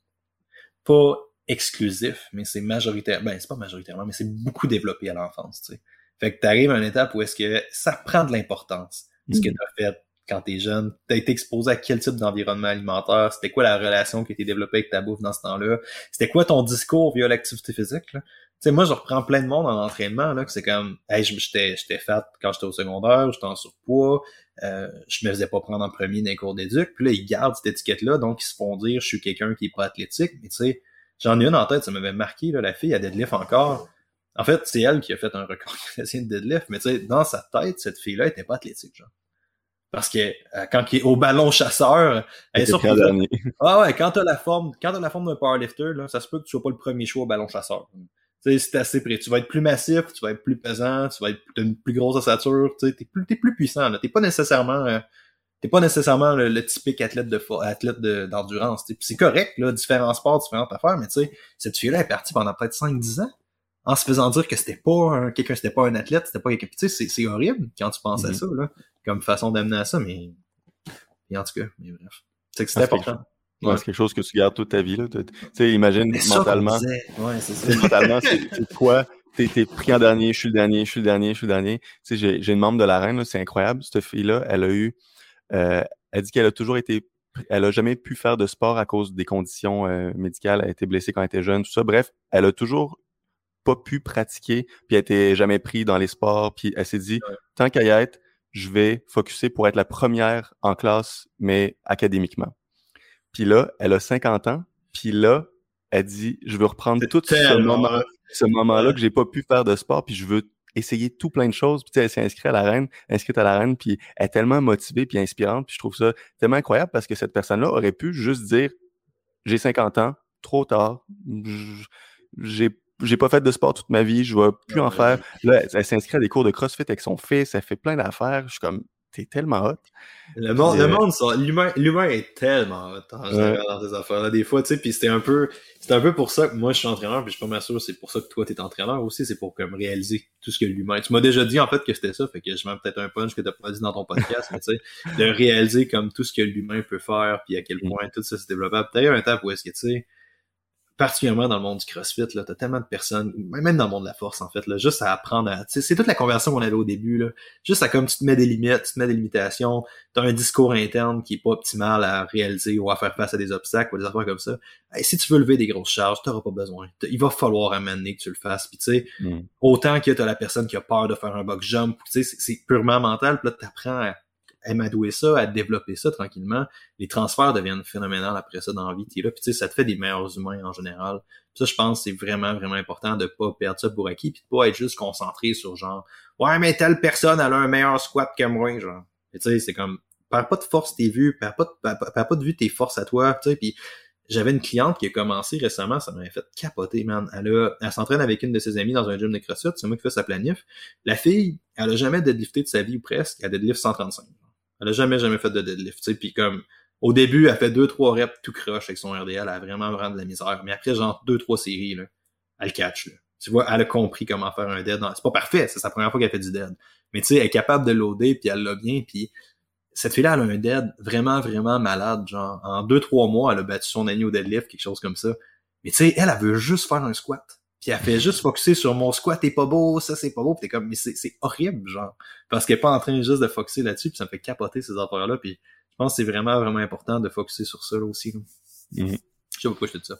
pas exclusif, mais c'est majoritaire. Ben, c'est pas majoritairement, mais c'est beaucoup développé à l'enfance, tu sais. Fait que t'arrives à une étape où est-ce que ça prend de l'importance. Ce que mm. t'as fait quand t'es jeune, t'as été exposé à quel type d'environnement alimentaire, c'était quoi la relation qui a été développée avec ta bouffe dans ce temps-là, c'était quoi ton discours via l'activité physique, là? Tu sais, moi, je reprends plein de monde en entraînement, là, que c'est comme, hey, j'étais, j'étais fat quand j'étais au secondaire, j'étais en surpoids, euh, je me faisais pas prendre en premier dans les cours d'éduc, puis là, ils gardent cette étiquette-là, donc ils se font dire, je suis quelqu'un qui est pas athlétique, mais tu sais, j'en ai une en tête, ça m'avait marqué, là, la fille à deadlift encore. En fait, c'est elle qui a fait un record de deadlift, mais tu sais, dans sa tête, cette fille-là était pas athlétique, genre. Parce que euh, quand il est au ballon chasseur, elle est surprise. Ah ouais, quand t'as la forme, quand t'as la forme d'un powerlifter, là, ça se peut que tu sois pas le premier choix au ballon chasseur. Tu sais, c'est assez près. Tu vas être plus massif, tu vas être plus pesant, tu vas être une plus grosse ossature, tu sais, t'es plus, t'es plus puissant, là. T'es pas nécessairement, euh, t'es pas nécessairement le, typique athlète de athlète d'endurance. c'est correct, là, différents sports, différentes affaires, mais tu sais, cette fille-là est partie pendant peut-être 5-10 ans en se faisant dire que c'était pas un, quelqu'un, c'était pas un athlète, c'était pas quelqu'un. Tu sais, c'est horrible quand tu penses à mm-hmm. ça, là, comme façon d'amener à ça, mais. Et en tout cas, mais bref. C'est que c'est important. C'est quelque chose que tu gardes toute ta vie. Tu sais, imagine mentalement. Ouais, c'est mentalement, c'est quoi? T'es, t'es pris en dernier, je suis le dernier, je suis le dernier, je suis le dernier. Tu sais, j'ai, j'ai une membre de la reine, c'est incroyable. Cette fille-là, elle a eu. Euh, elle dit qu'elle a toujours été. Elle a jamais pu faire de sport à cause des conditions euh, médicales. Elle a été blessée quand elle était jeune, tout ça. Bref, elle a toujours pas pu pratiquer, puis elle était jamais pris dans les sports. Puis elle s'est dit, tant qu'à y être, je vais focuser pour être la première en classe, mais académiquement. Puis là, elle a 50 ans. Puis là, elle dit, je veux reprendre tout ce moment, ce moment-là que j'ai pas pu faire de sport, puis je veux essayer tout plein de choses. Puis elle s'est inscrite à la reine, inscrite à la reine, puis elle est tellement motivée puis inspirante. Puis je trouve ça tellement incroyable parce que cette personne-là aurait pu juste dire, j'ai 50 ans, trop tard, j'ai j'ai pas fait de sport toute ma vie, je vais plus en faire. Là, elle, s'inscrit à des cours de CrossFit avec son fils, elle fait plein d'affaires. Je suis comme, t'es tellement hot. Le monde, le euh, monde, l'humain, l'humain est tellement hot en général dans ces affaires-là. Des fois, tu sais, puis c'était un peu, c'est un peu pour ça que moi je suis entraîneur, puis je suis pas mal sûr, c'est pour ça que toi t'es entraîneur aussi, c'est pour comme réaliser tout ce que l'humain. Tu m'as déjà dit en fait que c'était ça, fait que je mets peut-être un punch que t'as pas dit dans ton podcast, mais tu sais, de réaliser comme tout ce que l'humain peut faire, puis à quel mm. point tout ça s'est développé. Peut-être un temps où est-ce que tu sais particulièrement dans le monde du CrossFit, là, t'as tellement de personnes, même dans le monde de la force, en fait, là, juste à apprendre à, c'est toute la conversion qu'on avait au début, là. Juste à comme tu te mets des limites, tu te mets des limitations, t'as un discours interne qui est pas optimal à réaliser ou à faire face à des obstacles ou des affaires comme ça. Si tu veux lever des grosses charges, t'auras pas besoin. Il va falloir amener que tu le fasses. Puis tu sais, mm. autant que t'as la personne qui a peur de faire un box jump, tu sais, c'est purement mental, puis là, t'apprends à amadouer ça, à développer ça tranquillement, les transferts deviennent phénoménaux après ça dans la vie. là, puis tu sais, ça te fait des meilleurs humains en général. ça, je pense c'est vraiment, vraiment important de pas perdre ça pour acquis, puis de pas être juste concentré sur genre Ouais, mais telle personne elle a un meilleur squat que moi, genre. Tu sais, c'est comme perds pas de force tes vues, perds pas de, pas de vue tes forces à toi, tu sais, puis j'avais une cliente qui a commencé récemment, ça m'avait fait capoter, man. Elle a, elle s'entraîne avec une de ses amies dans un gym de CrossFit, c'est moi qui fais sa planif. La fille, elle a jamais deadlifté de sa vie ou presque, elle deadlift 135. Elle a jamais, jamais fait de deadlift, tu sais, puis comme, au début, elle fait deux, trois reps tout croche avec son RDL, elle a vraiment, vraiment de la misère. Mais après, genre, deux, trois séries, là, elle catch, là. Tu vois, elle a compris comment faire un dead. C'est pas parfait, c'est sa première fois qu'elle fait du dead. Mais tu sais, elle est capable de loader, puis elle l'a bien, puis cette fille-là, elle a un dead vraiment, vraiment malade. Genre, en deux, trois mois, elle a battu son ami au deadlift, quelque chose comme ça. Mais tu sais, elle, elle veut juste faire un squat. Puis elle fait juste focuser sur mon squat, t'es pas beau, ça c'est pas beau, pis t'es comme, mais c'est horrible, genre. Parce qu'elle est pas en train juste de focuser là-dessus, puis ça me fait capoter ces affaires-là, puis je pense que c'est vraiment, vraiment important de focuser sur ça là aussi. Là. Mm-hmm. Je sais pas pourquoi je te dis ça.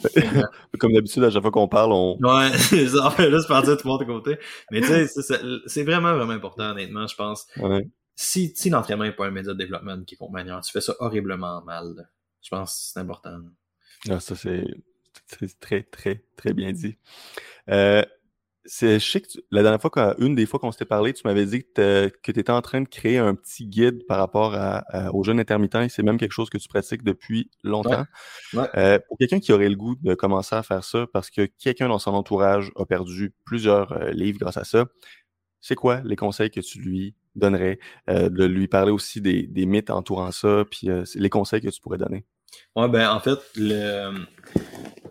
Comme d'habitude, à chaque fois qu'on parle, on. Ouais, ça. Là, c'est parti de tout le monde côté. Mais tu sais, c'est vraiment, vraiment important, honnêtement, je pense. Ouais. Si, si l'entraînement n'est pas un média de développement qui compte manière, tu fais ça horriblement mal. Je pense que c'est important. Ah, ça, c'est c'est très, très, très bien dit. Euh, c'est, que la dernière fois, une des fois qu'on s'était parlé, tu m'avais dit que tu étais en train de créer un petit guide par rapport à, aux jeunes intermittents. C'est même quelque chose que tu pratiques depuis longtemps. Euh, pour quelqu'un qui aurait le goût de commencer à faire ça, parce que quelqu'un dans son entourage a perdu plusieurs euh, livres grâce à ça, c'est quoi les conseils que tu lui donnerais? de lui parler aussi des, des mythes entourant ça, puis les conseils que tu pourrais donner? Ouais, ben en fait, le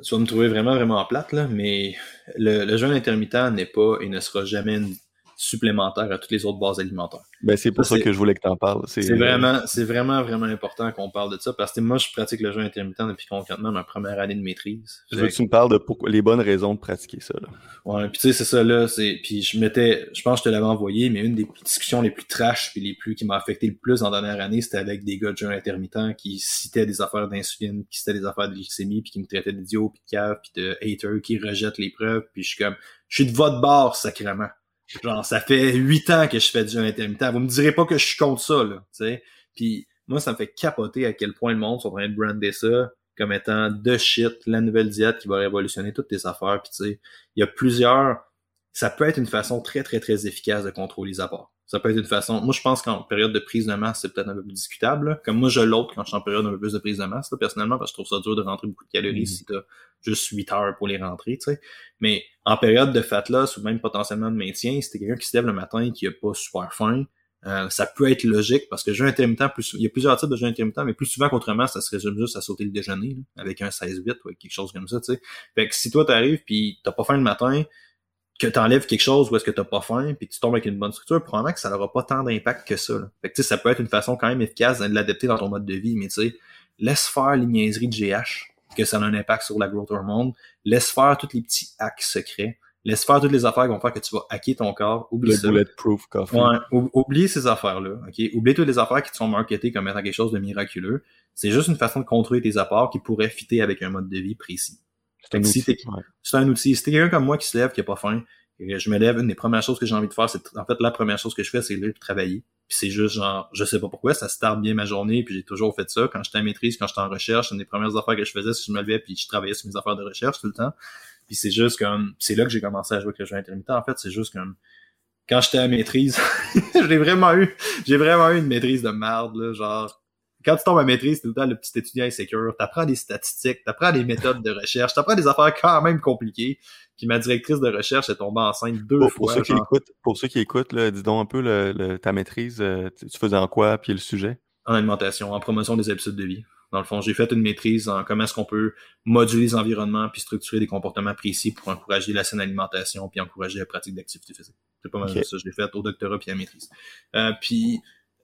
tu vas me trouver vraiment, vraiment plate, là, mais le, le jeûne intermittent n'est pas et ne sera jamais une supplémentaire à toutes les autres bases alimentaires. Ben, c'est pour ça, que je voulais que tu en parles. C'est vraiment, c'est vraiment, vraiment important qu'on parle de ça parce que moi, je pratique le jeûne intermittent depuis concrètement ma première année de maîtrise. Je veux que tu me parles de pourquoi, les bonnes raisons de pratiquer ça, là. Ouais, puis tu sais, c'est ça, là, c'est, puis je m'étais, je pense que je te l'avais envoyé, mais une des discussions les plus trash puis les plus, qui m'a affecté le plus en dernière année, c'était avec des gars de jeûne intermittent qui citaient des affaires d'insuline, qui citaient des affaires de glycémie puis qui me traitaient d'idiot puis de cave puis de hater qui rejettent les preuves puis je suis comme, je suis de votre bord, sacrément. Genre, ça fait huit ans que je fais du intermittent. Vous me direz pas que je suis contre ça, là, tu sais. Puis moi, ça me fait capoter à quel point le monde sont en train de brander ça comme étant de shit, la nouvelle diète qui va révolutionner toutes tes affaires. Puis tu sais, il y a plusieurs... Ça peut être une façon très, très, très efficace de contrôler les apports. Ça peut être une façon. Moi, je pense qu'en période de prise de masse, c'est peut-être un peu plus discutable. Comme moi, je l'autre quand je suis en période un peu plus de prise de masse, personnellement, parce que je trouve ça dur de rentrer beaucoup de calories mm. si t'as juste 8 heures pour les rentrer, tu sais. Mais en période de fat loss ou même potentiellement de maintien, si t'es quelqu'un qui se lève le matin et qui a pas super faim, euh, ça peut être logique parce que jeûne intermittent, plus, il y a plusieurs types de jeûne intermittent, mais plus souvent qu'autrement, ça se résume juste à sauter le déjeuner avec un 16-8 ou quelque chose comme ça. Tu sais. Fait que si toi t'arrives puis t'as pas faim le matin, que t'enlèves quelque chose ou est-ce que t'as pas faim puis tu tombes avec une bonne structure, probablement que ça n'aura pas tant d'impact que ça. Là. Fait que tu sais, ça peut être une façon quand même efficace de l'adapter dans ton mode de vie, mais tu sais, laisse faire les niaiseries de GH, que ça a un impact sur la growth hormone, laisse faire tous les petits hacks secrets Laisse faire toutes les affaires qui vont faire que tu vas hacker ton corps. Oublie le bulletproof coffee. Ouais, oublie ces affaires-là. Ok, oublie toutes les affaires qui te sont marketées comme étant quelque chose de miraculeux. C'est juste une façon de contrôler tes apports qui pourrait fitter avec un mode de vie précis. C'est un, outil. C'est un outil. Si t'es quelqu'un comme moi qui se lève, qui a pas faim, et je me lève, une des premières choses que j'ai envie de faire, c'est en fait la première chose que je fais, c'est de travailler. Puis c'est juste genre, je sais pas pourquoi, ça start bien ma journée, puis j'ai toujours fait ça. Quand j'étais en maîtrise, quand j'étais en recherche, une des premières affaires que je faisais, c'est que je me levais puis je travaillais sur mes affaires de recherche tout le temps. Puis c'est juste comme, c'est là que j'ai commencé à jouer avec le jeu intermittent. En fait, c'est juste comme, quand j'étais à maîtrise, j'ai vraiment eu, j'ai vraiment eu une maîtrise de merde, là, genre, quand tu tombes à maîtrise, tout le temps le petit étudiant insécure, t'apprends des statistiques, t'apprends des méthodes de recherche, t'apprends des affaires quand même compliquées. Puis ma directrice de recherche est tombée enceinte deux pour, fois. Pour ceux, qui écoutent, pour ceux qui écoutent, là, dis donc un peu le, ta maîtrise, euh, tu faisais en quoi, puis le sujet? En alimentation, en promotion des habitudes de vie. Dans le fond, j'ai fait une maîtrise en comment est-ce qu'on peut moduler les environnements puis structurer des comportements précis pour encourager la saine alimentation puis encourager la pratique d'activité physique. C'est pas mal ça. Je l'ai fait au doctorat puis à la maîtrise. Euh, puis,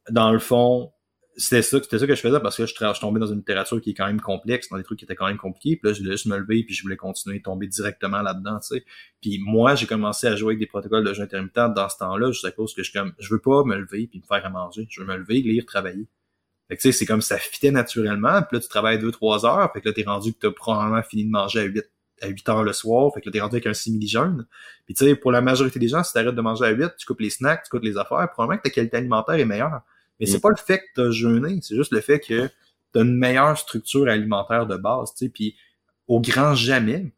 dans le fond, c'était ça, c'était ça que je faisais parce que je, je tombais dans une littérature qui est quand même complexe, dans des trucs qui étaient quand même compliqués. Puis là, je voulais juste me lever puis je voulais continuer de tomber directement là-dedans, tu sais. Puis moi, j'ai commencé à jouer avec des protocoles de jeu intermittent dans ce temps-là, juste à cause que je comme, je veux pas me lever puis me faire à manger. Je veux me lever, lire, travailler. Fait que tu sais, c'est comme ça fitait naturellement. Puis là, tu travailles 2-3 heures. Fait que là, t'es rendu que t'as probablement fini de manger à 8 à 8 heures le soir. Fait que là, t'es rendu avec un simili-jeûne. Puis tu sais, pour la majorité des gens, si t'arrêtes de manger à 8, tu coupes les snacks, tu coupes les affaires, probablement que ta qualité alimentaire est meilleure. Mais c'est pas le fait que t'as jeûné, c'est juste le fait que t'as une meilleure structure alimentaire de base, tu sais. Puis au grand jamais,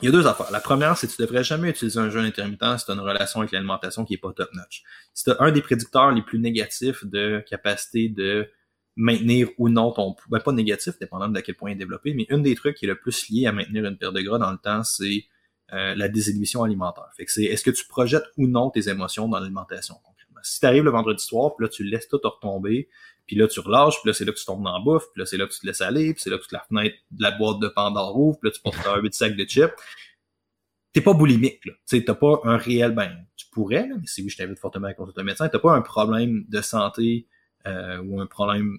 il y a deux affaires. La première, c'est que tu devrais jamais utiliser un jeûne intermittent si tu as une relation avec l'alimentation qui est pas top-notch. Si tu un des prédicteurs les plus négatifs de capacité de maintenir ou non ton poids, ben, pas négatif, dépendant de à quel point il est développé, mais une des trucs qui est le plus lié à maintenir une perte de gras dans le temps, c'est euh, la désinhibition alimentaire. Fait que c'est est-ce que tu projettes ou non tes émotions dans l'alimentation? Si tu arrives le vendredi soir, puis là tu laisses tout retomber, puis là tu relâches, puis là c'est là que tu tombes dans la bouffe, puis là c'est là que tu te laisses aller, puis c'est là que tu la fenêtre de la boîte de Pandore ouvre, puis là tu portes un 8 sacs de chips. T'es pas boulimique, là. Tu t'as pas un réel, ben, tu pourrais, là, mais si oui, je t'invite fortement à consulter un médecin, t'as pas un problème de santé euh, ou un problème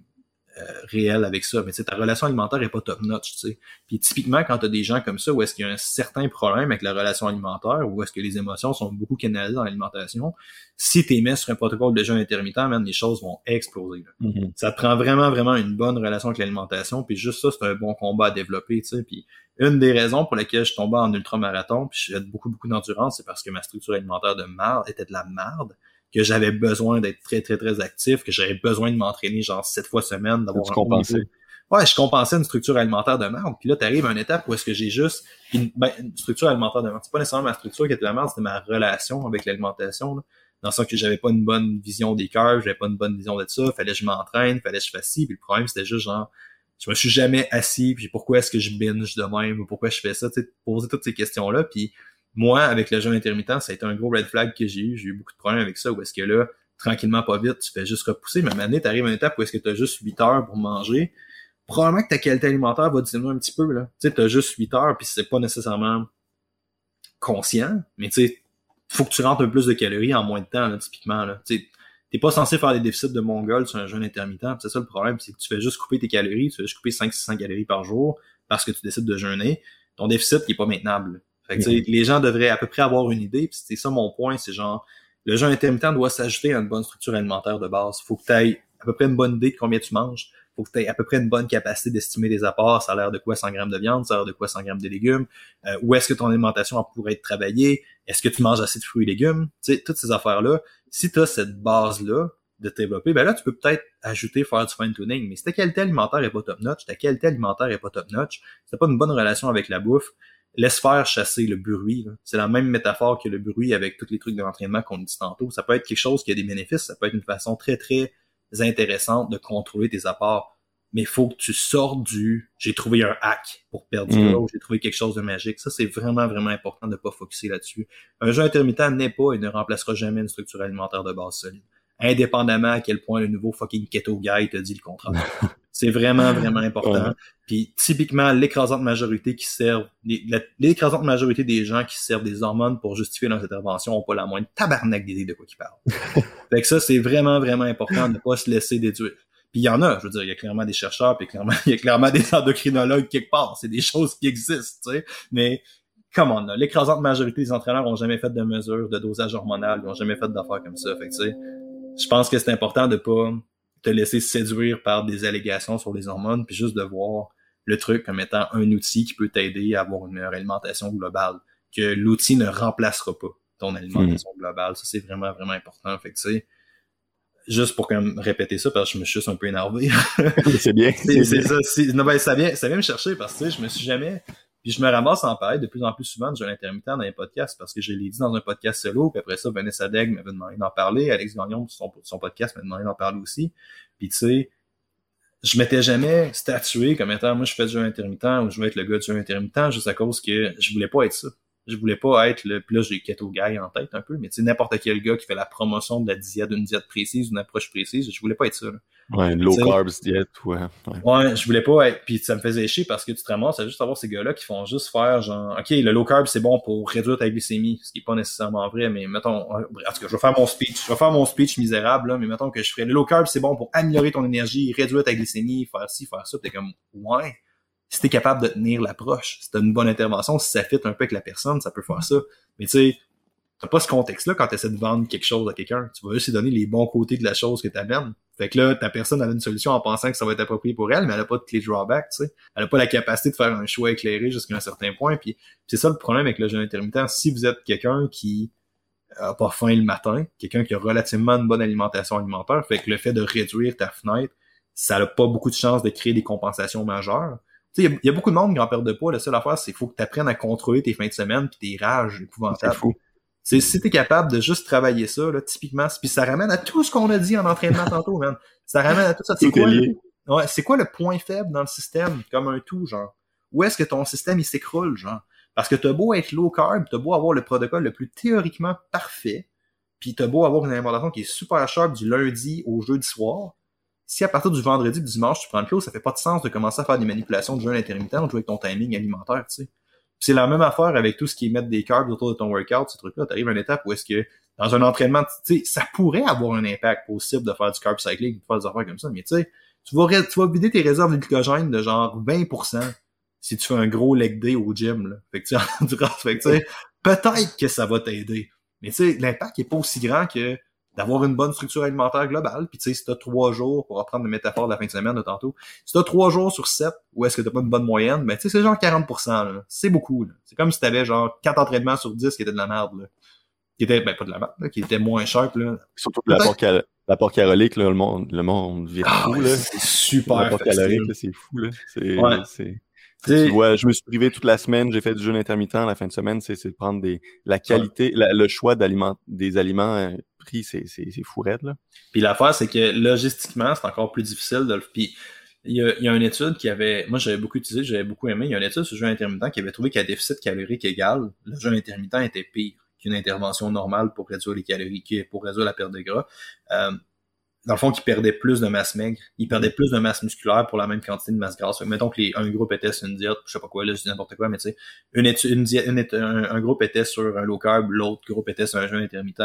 réel avec ça. Mais ta relation alimentaire est pas top notch, tu sais. Puis typiquement, quand tu as des gens comme ça, où est-ce qu'il y a un certain problème avec la relation alimentaire, où est-ce que les émotions sont beaucoup canalisées dans l'alimentation, si tu mis sur un protocole de jeûne intermittent, même les choses vont exploser. Mm-hmm. Ça te prend vraiment, vraiment une bonne relation avec l'alimentation. Puis juste ça, c'est un bon combat à développer, tu sais. Puis une des raisons pour lesquelles je tombais en ultramarathon, puis j'ai beaucoup, beaucoup d'endurance, c'est parce que ma structure alimentaire de merde était de la merde que j'avais besoin d'être très, très, très actif, que j'avais besoin de m'entraîner genre sept fois semaine, d'avoir un Ouais, je compensais une structure alimentaire de merde. Puis là, tu arrives à une étape où est-ce que j'ai juste une, ben, une structure alimentaire de merde. C'est pas nécessairement ma structure qui était de la merde, c'était ma relation avec l'alimentation. Dans le sens que j'avais pas une bonne vision des cœurs, j'avais pas une bonne vision de ça, fallait que je m'entraîne, fallait que je fasse ci. Puis le problème, c'était juste genre, je me suis jamais assis, puis pourquoi est-ce que je binge de même, ou pourquoi je fais ça, tu sais, poser toutes ces questions-là. Puis moi, avec le jeûne intermittent, ça a été un gros red flag que j'ai eu. J'ai eu beaucoup de problèmes avec ça, où est-ce que là, tranquillement, pas vite, tu fais juste repousser. Mais maintenant, tu arrives à une étape où est-ce que tu as juste 8 heures pour manger. Probablement que ta qualité alimentaire va diminuer un petit peu. Tu sais, as juste 8 heures, puis c'est pas nécessairement conscient, mais tu sais, faut que tu rentres un peu plus de calories en moins de temps, typiquement. Là. Tu t'es pas censé faire des déficits de mongol sur un jeûne intermittent. C'est ça le problème, c'est que tu fais juste couper tes calories, tu fais juste couper 500-600 calories par jour parce que tu décides de jeûner. Ton déficit, il est pas maintenable. Fait que, les gens devraient à peu près avoir une idée, puis c'est ça mon point, c'est genre, le jeûne intermittent doit s'ajouter à une bonne structure alimentaire de base. Faut que tu aies à peu près une bonne idée de combien tu manges. Faut que tu aies à peu près une bonne capacité d'estimer des apports. Ça a l'air de quoi 100 grammes de viande, ça a l'air de quoi 100 grammes de légumes? Euh, où est-ce que ton alimentation pourrait être travaillée? Est-ce que tu manges assez de fruits et légumes? Tu sais, toutes ces affaires-là. Si tu as cette base-là de développer, ben là, tu peux peut-être ajouter, faire du fine-tuning. Mais si ta qualité alimentaire est pas top-notch, ta qualité alimentaire est pas top-notch, si t'as pas une bonne relation avec la bouffe, laisse faire chasser le bruit. C'est la même métaphore que le bruit avec tous les trucs de l'entraînement qu'on dit tantôt. Ça peut être quelque chose qui a des bénéfices, ça peut être une façon très, très intéressante de contrôler tes apports. Mais il faut que tu sortes du j'ai trouvé un hack pour perdre du mm. ou j'ai trouvé quelque chose de magique. Ça, c'est vraiment, vraiment important de ne pas focuser là-dessus. Un jeu intermittent n'est pas et ne remplacera jamais une structure alimentaire de base solide. indépendamment à quel point le nouveau fucking keto guy te dit le contraire. c'est vraiment, vraiment important. Puis typiquement, l'écrasante majorité qui servent, l'écrasante majorité des gens qui servent des hormones pour justifier leurs interventions ont pas la moindre tabarnak d'idée de quoi qu'ils parlent. fait que ça, c'est vraiment, vraiment important de ne pas se laisser déduire. Puis il y en a, je veux dire, il y a clairement des chercheurs, puis clairement, il y a clairement des endocrinologues quelque part. C'est des choses qui existent, tu sais. Mais come on, l'écrasante majorité des entraîneurs ont jamais fait de mesures de dosage hormonal, ils ont jamais fait d'affaires comme ça. Fait que, tu sais, je pense que c'est important de pas te laisser séduire par des allégations sur les hormones, puis juste de voir le truc comme étant un outil qui peut t'aider à avoir une meilleure alimentation globale. Que l'outil ne remplacera pas ton alimentation hmm. globale. Ça, c'est vraiment, vraiment important. Fait que, tu sais, juste pour répéter ça, parce que je me suis juste un peu énervé. c'est bien. c'est ça. Non, ben, ça vient, ça vient me chercher parce que, tu sais, je me suis jamais, puis je me ramasse en parler de plus en plus souvent de jeûne intermittent dans les podcasts parce que je l'ai dit dans un podcast solo, puis après ça, Vanessa Degg m'avait demandé d'en parler, Alex Gagnon, son, son podcast m'a demandé d'en parler aussi. Puis tu sais, je m'étais jamais statué comme étant moi je fais du jeûne intermittent ou je veux être le gars du jeûne intermittent juste à cause que je voulais pas être ça je voulais pas être le puis là j'ai keto guy en tête un peu mais tu sais n'importe quel gars qui fait la promotion de la diète d'une diète précise d'une approche précise je voulais pas être ça là. Ouais low carbs diète ouais, ouais ouais je voulais pas être puis ça me faisait chier parce que tu te ramasses à juste avoir ces gars là qui font juste faire genre ok le low carb c'est bon pour réduire ta glycémie ce qui est pas nécessairement vrai mais mettons en tout cas je vais faire mon speech je vais faire mon speech misérable là mais mettons que je ferais le low carb c'est bon pour améliorer ton énergie réduire ta glycémie faire ci faire ça t'es comme ouais si t'es capable de tenir l'approche, si t'as une bonne intervention, si ça fit un peu avec la personne, ça peut faire ça. Mais tu sais, t'as pas ce contexte-là quand t'essaies de vendre quelque chose à quelqu'un. Tu vas juste lui donner les bons côtés de la chose que t'amènes. Fait que là, ta personne a une solution en pensant que ça va être approprié pour elle, mais elle a pas de clé drawback, tu sais. Elle a pas la capacité de faire un choix éclairé jusqu'à un certain point. Puis c'est ça le problème avec le jeûne intermittent. Si vous êtes quelqu'un qui a pas faim le matin, quelqu'un qui a relativement une bonne alimentation alimentaire, fait que le fait de réduire ta fenêtre, ça n'a pas beaucoup de chances de créer des compensations majeures il y, a beaucoup de monde qui en perd de poids. La seule affaire, c'est qu'il faut que tu apprennes à contrôler tes fins de semaine puis tes rages épouvantables. C'est fou. C'est si t'es capable de juste travailler ça, là, typiquement, puis ça ramène à tout ce qu'on a dit en entraînement tantôt, man. Ça ramène à tout ça. C'est quoi, le... ouais, c'est quoi le point faible dans le système, comme un tout, genre? Où est-ce que ton système, il s'écroule, genre? Parce que t'as beau être low carb, t'as beau avoir le protocole le plus théoriquement parfait, puis t'as beau avoir une alimentation qui est super sharp du lundi au jeudi soir, si à partir du vendredi du dimanche, tu prends le clos, ça fait pas de sens de commencer à faire des manipulations de jeûne intermittent ou jouer avec ton timing alimentaire, tu sais. C'est la même affaire avec tout ce qui est mettre des carbs autour de ton workout, ce truc-là. T'arrives à une étape où est-ce que, dans un entraînement, tu sais, ça pourrait avoir un impact possible de faire du carb cycling, de faire des affaires comme ça, mais tu sais, tu vas, tu vas vider tes réserves de glycogène de genre 20% si tu fais un gros leg day au gym, là. Fait que tu fait que tu sais, peut-être que ça va t'aider. Mais tu sais, l'impact est pas aussi grand que d'avoir une bonne structure alimentaire globale. Puis tu sais, si t'as trois jours, pour reprendre le métaphore de la fin de semaine de tantôt, si t'as trois jours sur sept, où est-ce que t'as pas une bonne moyenne, ben tu sais, c'est genre 40%, C'est beaucoup, C'est comme si t'avais genre quatre entraînements sur 10 qui étaient de la merde, là. Qui étaient, ben pas de la merde, qui étaient moins sharp, là. Surtout l'apport cal l'apport calorique, là, le monde, le monde vire ah, fou, là. C'est super L'apport calorique, c'est fou, là. C'est, ouais. Tu vois, je me suis privé toute la semaine, j'ai fait du jeûne intermittent la fin de semaine, c'est de prendre des la qualité, le choix d'aliments des aliments euh, pris, c'est fou raide, là. Puis l'affaire, c'est que logistiquement, c'est encore plus difficile de le. Puis il y a, il y a une étude qui avait. Moi, j'avais beaucoup utilisé, j'avais beaucoup aimé. Il y a une étude sur le jeûne intermittent qui avait trouvé qu'à déficit calorique égal, le jeûne intermittent était pire qu'une intervention normale pour réduire les calories, pour réduire la perte de gras. Euh, dans le fond, qui perdait plus de masse maigre, il perdait plus de masse musculaire pour la même quantité de masse grasse. mettons que les, un groupe était sur une diète, je sais pas quoi, là, je dis n'importe quoi, mais tu sais, une, une, diète, un, groupe était sur un low carb, l'autre groupe était sur un jeûne intermittent.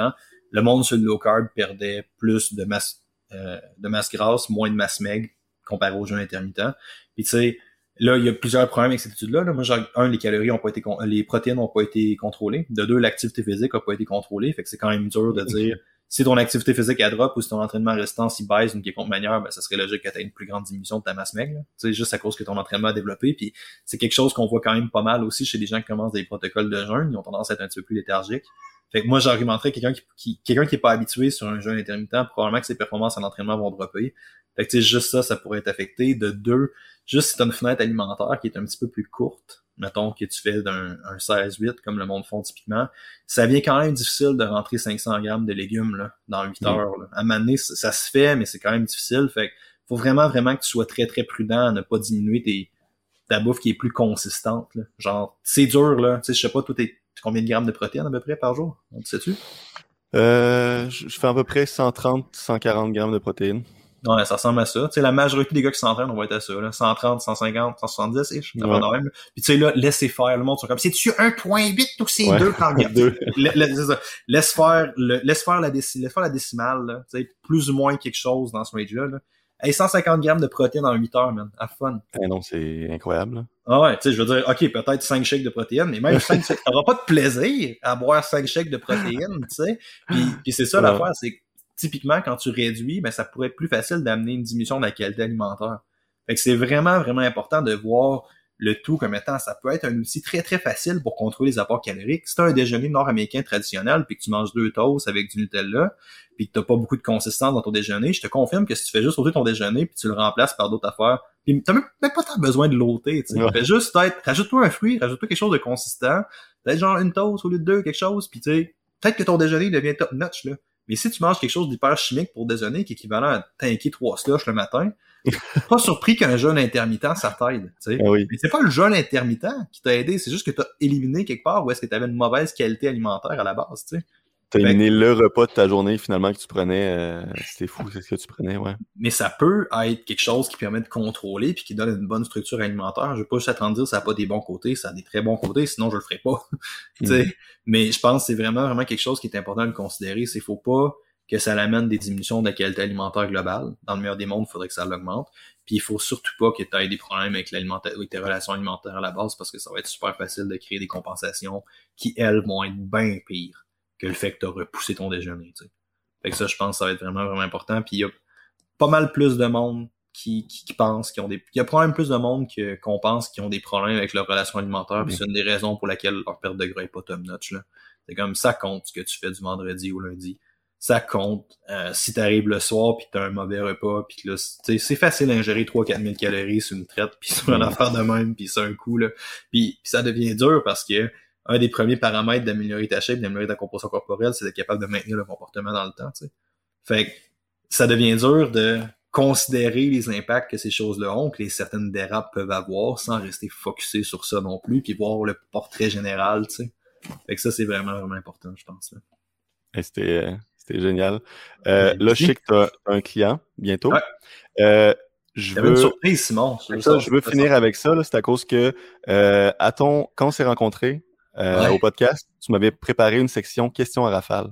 Le monde sur le low carb perdait plus de masse, euh, de masse grasse, moins de masse maigre comparé au jeûne intermittent. Puis tu sais, là, il y a plusieurs problèmes avec cette étude-là. Là. Moi, genre, un, les calories ont pas été, les protéines n'ont pas été contrôlées. De deux, l'activité physique a pas été contrôlée. Fait que c'est quand même dur de dire si ton activité physique a drop ou si ton entraînement restant s'y baisse d'une quelconque manière, ben, ça serait logique que tu aies une plus grande diminution de ta masse maigre. Sais, juste à cause que ton entraînement a développé. Puis c'est quelque chose qu'on voit quand même pas mal aussi chez des gens qui commencent des protocoles de jeûne. Ils ont tendance à être un petit peu plus léthargiques. Fait que moi, j'argumenterais quelqu'un qui, qui quelqu'un qui est pas habitué sur un jeûne intermittent, probablement que ses performances en entraînement vont dropper. Fait que juste ça, ça pourrait être affecté. De deux, juste si tu une fenêtre alimentaire qui est un petit peu plus courte, mettons que tu fais d'un 16-8 comme le monde font typiquement, ça vient quand même difficile de rentrer 500 grammes de légumes là, dans 8 heures. Là. À un moment donné, ça, se fait, mais c'est quand même difficile. Fait faut vraiment, vraiment que tu sois très, très prudent à ne pas diminuer tes, ta bouffe qui est plus consistante. Là. Genre, c'est dur, là. Tu sais, je sais pas, toi, t'es combien de grammes de protéines à peu près par jour? On sais-tu? Euh, je je fais à peu près 130-140 grammes de protéines. Ouais, ça ressemble à ça. Tu sais, la majorité des gars qui s'entraînent, on va être à ça, là. 130, 150, 170, ish. ça Ouais. même. Puis tu sais, là, laissez faire. Le monde sont comme, c'est-tu 1.8 ou c'est Ouais. 2 par gramme? Deux. La- la- c'est ça. Laisse faire le, laisse faire la laisse faire la décimale, là. Tu sais, plus ou moins quelque chose dans ce range-là, là. Hey, 150 grammes de protéines en 8 heures, man. Have fun. Eh non, c'est incroyable. Ah ouais, tu sais, je veux dire, ok, peut-être 5 shakes de protéines, mais même 5 shakes, t'auras pas de plaisir à boire 5 shakes de protéines, tu sais. Puis, puis c'est ça l'affaire, c'est que typiquement, quand tu réduis, ben, ça pourrait être plus facile d'amener une diminution de la qualité alimentaire. Fait que c'est vraiment, vraiment important de voir le tout comme étant, ça peut être un outil très, très facile pour contrôler les apports caloriques. Si t'as un déjeuner nord-américain traditionnel, puis que tu manges deux toasts avec du Nutella, puis que t'as pas beaucoup de consistance dans ton déjeuner, je te confirme que si tu fais juste sauter ton déjeuner, puis tu le remplaces par d'autres affaires, puis t'as même, même pas tant besoin de l'ôter, tu sais. Ouais. Fais juste peut-être, rajoute-toi un fruit, rajoute-toi quelque chose de consistant, peut-être genre une toast au lieu de deux, quelque chose, puis tu sais, peut-être que ton déjeuner devient top notch, là. Mais si tu manges quelque chose d'hyper chimique pour déjeuner, qui est équivalent à tanker trois slushs le matin, pas surpris qu'un jeûne intermittent, ça t'aide. Ah oui. Mais c'est pas le jeûne intermittent qui t'a aidé, c'est juste que t'as éliminé quelque part ou est-ce que t'avais une mauvaise qualité alimentaire à la base, tu T'as éliminé le repas de ta journée finalement que tu prenais. euh, C'était fou, c'est ce que tu prenais, ouais. mais ça peut être quelque chose qui permet de contrôler puis qui donne une bonne structure alimentaire. Je veux pas juste attendre de dire ça a pas des bons côtés, ça a des très bons côtés, sinon je le ferais pas. Sais. Mais je pense que c'est vraiment vraiment quelque chose qui est important de considérer. C'est faut pas que ça l'amène des diminutions de la qualité alimentaire globale. Dans le meilleur des mondes, il faudrait que ça l'augmente. Puis il faut surtout pas que tu aies des problèmes avec avec tes relations alimentaires à la base, parce que ça va être super facile de créer des compensations qui, elles, vont être bien pires que le fait que tu as repoussé ton déjeuner. Tu sais. Fait que ça, je pense que ça va être vraiment, vraiment important. Puis il y a pas mal plus de monde qui, qui, qui pense qu'ils ont des. Il y a probablement plus de monde que, qu'on pense qui ont des problèmes avec leur relation alimentaire. Puis c'est une des raisons pour laquelle leur perte de gras est pas top notch. Là. C'est comme ça compte ce que tu fais du vendredi au lundi. Ça compte euh, si t'arrives le soir puis t'as un mauvais repas puis que là, c'est- tu facile d'ingérer 3-4 000 calories sur une traite puis sur une affaire de même puis c'est un coup là. Puis ça devient dur parce que un des premiers paramètres d'améliorer ta shape, d'améliorer ta composition corporelle, c'est d'être capable de maintenir le comportement dans le temps, tu sais. Fait que ça devient dur de considérer les impacts que ces choses-là ont, que les certaines dérapes peuvent avoir, sans rester focusé sur ça non plus, puis voir le portrait général, tu sais. Fait que ça, c'est vraiment, vraiment important, je pense. C'était euh, c'était génial. Euh, là, je sais que tu as un client bientôt. Ouais. Euh, je une surprise, Simon. ça, je veux finir avec ça. C'est à cause que euh, à ton, quand on s'est rencontrés euh, Ouais. au podcast, tu m'avais préparé une section questions à rafale.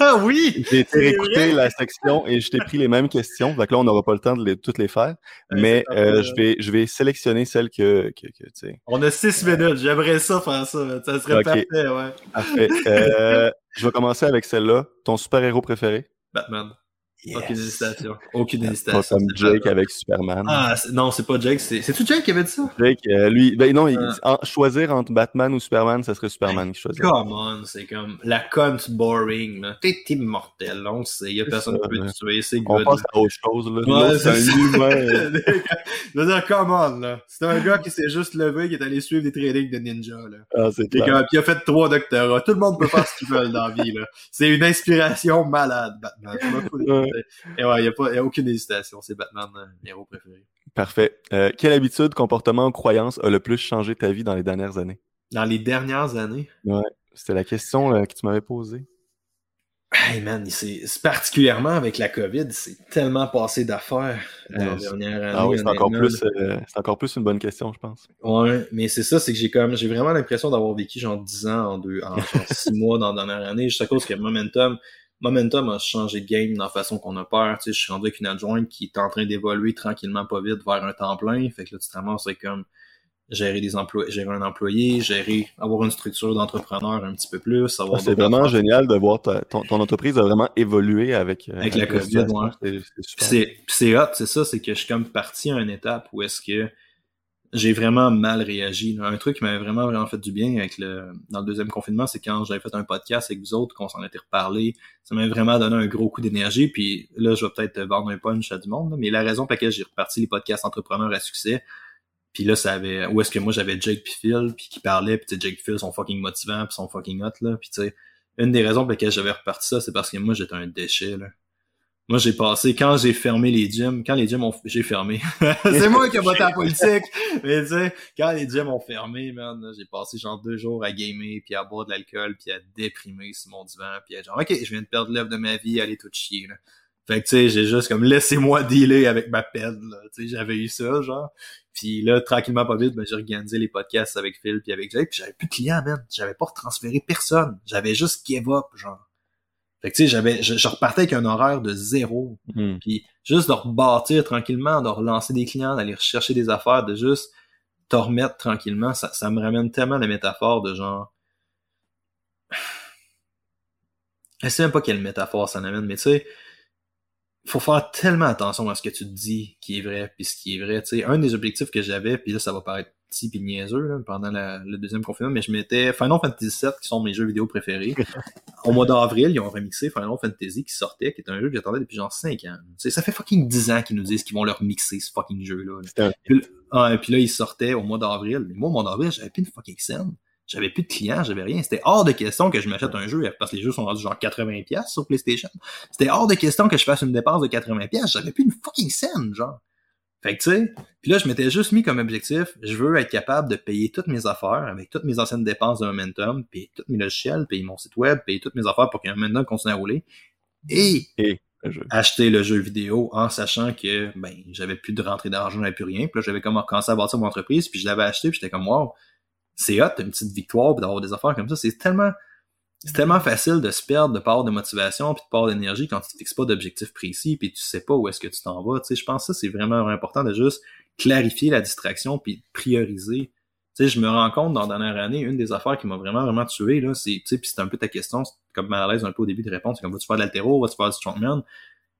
Ah oui! J'ai vrai? la section et je t'ai pris les mêmes questions. Donc là, on n'aura pas le temps de les- toutes les faire. Ouais, mais euh, je vais je vais sélectionner celles que, que, que tu sais. On a six minutes, j'aimerais ça faire ça. Ça serait parfait, ouais. Parfait. Euh, je vais commencer avec celle-là. Ton super-héros préféré? Batman. Aucune hésitation. Aucune Pas hésitation. comme c'est Jake avec Superman. Ah, non, c'est pas Jake, c'est. C'est-tu Jake qui avait dit ça? Jake, euh, lui, ben non, il- Ah. en- choisir entre Batman ou Superman, ça serait Superman qui choisit. Come on, c'est comme la conne boring, là. T'es immortel, on le sait. Y a C'est personne qui peut là. te tuer, c'est On good. passe à autre chose, là. Ouais, c'est c'est un humain. Je veux dire, come on, là. C'est un gars qui s'est juste levé, qui est allé suivre des trainings de ninja, là. Ah, c'est Puis clair. qui a fait trois doctorats. Tout le monde peut faire ce qu'il veut dans la vie, là. C'est une inspiration malade, Batman. De- Ouais. Et ouais, y a a aucune hésitation. C'est Batman, euh, mon héros préféré. Parfait. Euh, quelle habitude, comportement ou croyance a le plus changé ta vie dans les dernières années? Dans les dernières années, C'était la question là, que tu m'avais posée. Hey man, c'est particulièrement avec la COVID, c'est tellement passé d'affaires dans Euh, la dernière année. Ah oui, c'est encore honnêtement, plus, euh, c'est encore plus une bonne question, je pense. Ouais, mais c'est ça, c'est que j'ai comme j'ai vraiment l'impression d'avoir vécu genre 10 ans en deux en genre 6 mois dans la dernière année, juste à cause que Momentum Momentum a changé de game dans la façon qu'on a peur, tu sais, je suis rendu avec une adjointe qui est en train d'évoluer tranquillement pas vite vers un temps plein, fait que là tu te ramasses comme gérer des emplois gérer un employé, gérer avoir une structure d'entrepreneur un petit peu plus, Ah, c'est vraiment affaires. génial de voir ta- ton, ton entreprise a vraiment évolué avec, euh, Avec la COVID, ouais. C'est hot, c'est ça, c'est que je suis comme parti à une étape où est-ce que j'ai vraiment mal réagi. Un truc qui m'avait vraiment vraiment fait du bien avec le dans le deuxième confinement, c'est quand j'avais fait un podcast avec vous autres, qu'on s'en était reparlé. Ça m'a vraiment donné un gros coup d'énergie. Puis là, je vais peut-être vendre un punch à du monde, là, mais la raison pour laquelle j'ai reparti les podcasts entrepreneurs à succès, puis là, ça avait où est-ce que moi j'avais Jake puis Phil, puis qui parlaient, puis Jake Phil fucking motivants, puis sont fucking hot là, puis tu sais, une des raisons pour lesquelles j'avais reparti ça, c'est parce que moi j'étais un déchet là. Moi, j'ai passé, quand j'ai fermé les gyms, quand les gyms ont, j'ai fermé. c'est moi qui ai voté en politique. Mais tu sais, quand les gyms ont fermé, man, j'ai passé genre deux jours à gamer, puis à boire de l'alcool, puis à déprimer sur mon divan, puis à genre, ok, je viens de perdre l'œuvre de ma vie, aller tout chier, là. Fait que tu sais, j'ai juste comme laissez-moi dealer avec ma peine, là. Tu sais, j'avais eu ça, genre. Puis là, tranquillement, pas vite, ben, j'ai organisé les podcasts avec Phil puis avec Jake, puis j'avais plus de clients, man. J'avais pas transféré personne. J'avais juste give up, genre. Fait que tu sais, j'avais, je, repartais avec un horaire de zéro. Hmm. Puis juste de rebâtir tranquillement, de relancer des clients, d'aller rechercher des affaires, de juste te remettre tranquillement, ça, ça me ramène tellement la métaphore de genre. Je sais même pas quelle métaphore ça m'amène, mais tu sais, faut faire tellement attention à ce que tu te dis qui est vrai puis ce qui est vrai. Tu sais, un des objectifs que j'avais, puis là ça va paraître petit puis niaiseux là, pendant le deuxième confinement, mais je mettais Final Fantasy VII qui sont mes jeux vidéo préférés. Au mois d'avril, ils ont remixé Final Fantasy qui sortait, qui est un jeu que j'attendais depuis genre 5 ans. Ça fait fucking 10 ans qu'ils nous disent qu'ils vont leur mixer ce fucking jeu là. Puis, ah, puis là, il sortait au mois d'avril. Mais moi, au mois d'avril, j'avais plus une fucking scène. J'avais plus de clients, j'avais rien. C'était hors de question que je m'achète un jeu parce que les jeux sont rendus genre 80$ sur PlayStation. C'était hors de question que je fasse une dépense de 80$. J'avais plus une fucking scène, genre. Fait que tu sais, puis là je m'étais juste mis comme objectif, je veux être capable de payer toutes mes affaires avec toutes mes anciennes dépenses de Momentum, payer tous mes logiciels, payer mon site web, payer toutes mes affaires pour que Momentum continue à rouler. Et, acheter le jeu vidéo en sachant que ben j'avais plus de rentrée d'argent, j'avais plus rien, puis là j'avais commencé à bâtir mon entreprise, puis je l'avais acheté, puis j'étais comme wow, c'est hot, une petite victoire, d'avoir des affaires comme ça. C'est tellement, c'est tellement facile de se perdre de part de motivation puis de part d'énergie quand tu te fixes pas d'objectif précis puis tu sais pas où est-ce que tu t'en vas. Tu sais, je pense que ça, c'est vraiment important de juste clarifier la distraction puis prioriser. Tu sais, je me rends compte dans la dernière année, une des affaires qui m'a vraiment, vraiment tué, là, c'est, tu sais, puis c'est un peu ta question, comme mal à l'aise un peu au début de répondre, c'est comme, vas-tu faire de l'altéro, vas-tu faire du strongman?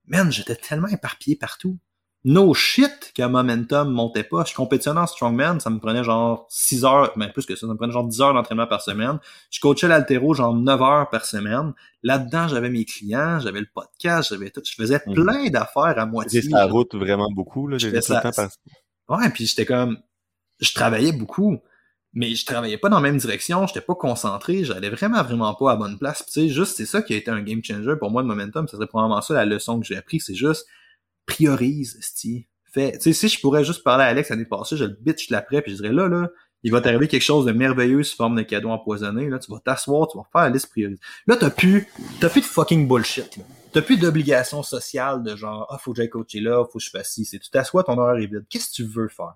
Man, j'étais tellement éparpillé partout no shit que Momentum montait pas. Je compétitionnais en Strongman, ça me prenait genre 6 heures, mais plus que ça, ça me prenait genre 10 heures d'entraînement par semaine. Je coachais l'altéro genre 9 heures par semaine. Là-dedans, j'avais mes clients, j'avais le podcast, j'avais tout. Je faisais mhm. plein d'affaires à moitié. C'était la route vraiment beaucoup, là. J'ai ça. Ouais, puis j'étais comme, je travaillais beaucoup. Mais je travaillais pas dans la même direction, j'étais pas concentré, j'allais vraiment, vraiment pas à bonne place. Tu sais, juste, c'est ça qui a été un game changer pour moi de Momentum. Ça serait probablement ça la leçon que j'ai appris, c'est juste, priorise, sti. Fait, tu sais, si je pourrais juste parler à Alex l'année passée, je le bitch l'après, puis je dirais là, là, il va t'arriver quelque chose de merveilleux sous forme de cadeau empoisonné, là, tu vas t'asseoir, tu vas faire la liste priorise. Là, t'as plus, t'as plus de fucking bullshit, là. T'as plus d'obligation sociale de genre, ah, faut que j'aille coacher là, faut que je fasse ci, c'est tu t'assois, ton horaire est vide. Qu'est-ce que tu veux faire?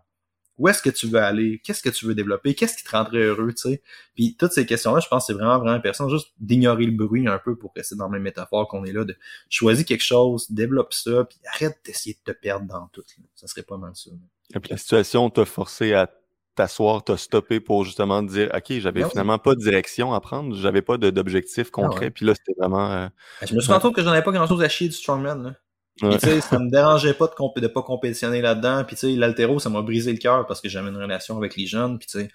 Où est-ce que tu veux aller, qu'est-ce que tu veux développer, qu'est-ce qui te rendrait heureux, tu sais? Puis toutes ces questions-là, je pense que c'est vraiment, vraiment intéressant, juste d'ignorer le bruit un peu pour rester dans la même métaphore qu'on est là, de choisir quelque chose, développe ça, puis arrête d'essayer de te perdre dans tout. Ça serait pas mal ça. Et puis la situation t'a forcé à t'asseoir, t'a stoppé pour justement dire OK, j'avais ben finalement pas de direction à prendre, j'avais pas d'objectif concret, puis là c'était vraiment. Euh, ben, je me suis rendu compte que j'en avais pas grand chose à chier du strongman. Là. Ouais. tu sais, ça me dérangeait pas de, de pas compétitionner là-dedans. Puis tu sais, l'altéro, ça m'a brisé le cœur parce que j'avais une relation avec les jeunes. Puis tu sais,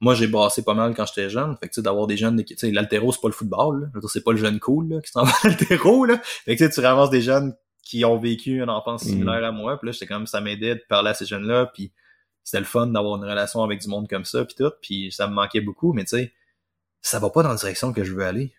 moi j'ai bassé pas mal quand j'étais jeune. Fait que tu sais, d'avoir des jeunes, tu sais, l'altéro c'est pas le football. C'est pas le jeune cool là, qui s'en va à l'altéro. Là. Fait que tu sais, tu ramasses des jeunes qui ont vécu une enfance mm. similaire à moi. Puis là, j'étais comme ça m'aidait de parler à ces jeunes-là. Puis c'était le fun d'avoir une relation avec du monde comme ça. Puis tout. Puis ça me manquait beaucoup. Mais tu sais, ça va pas dans la direction que je veux aller.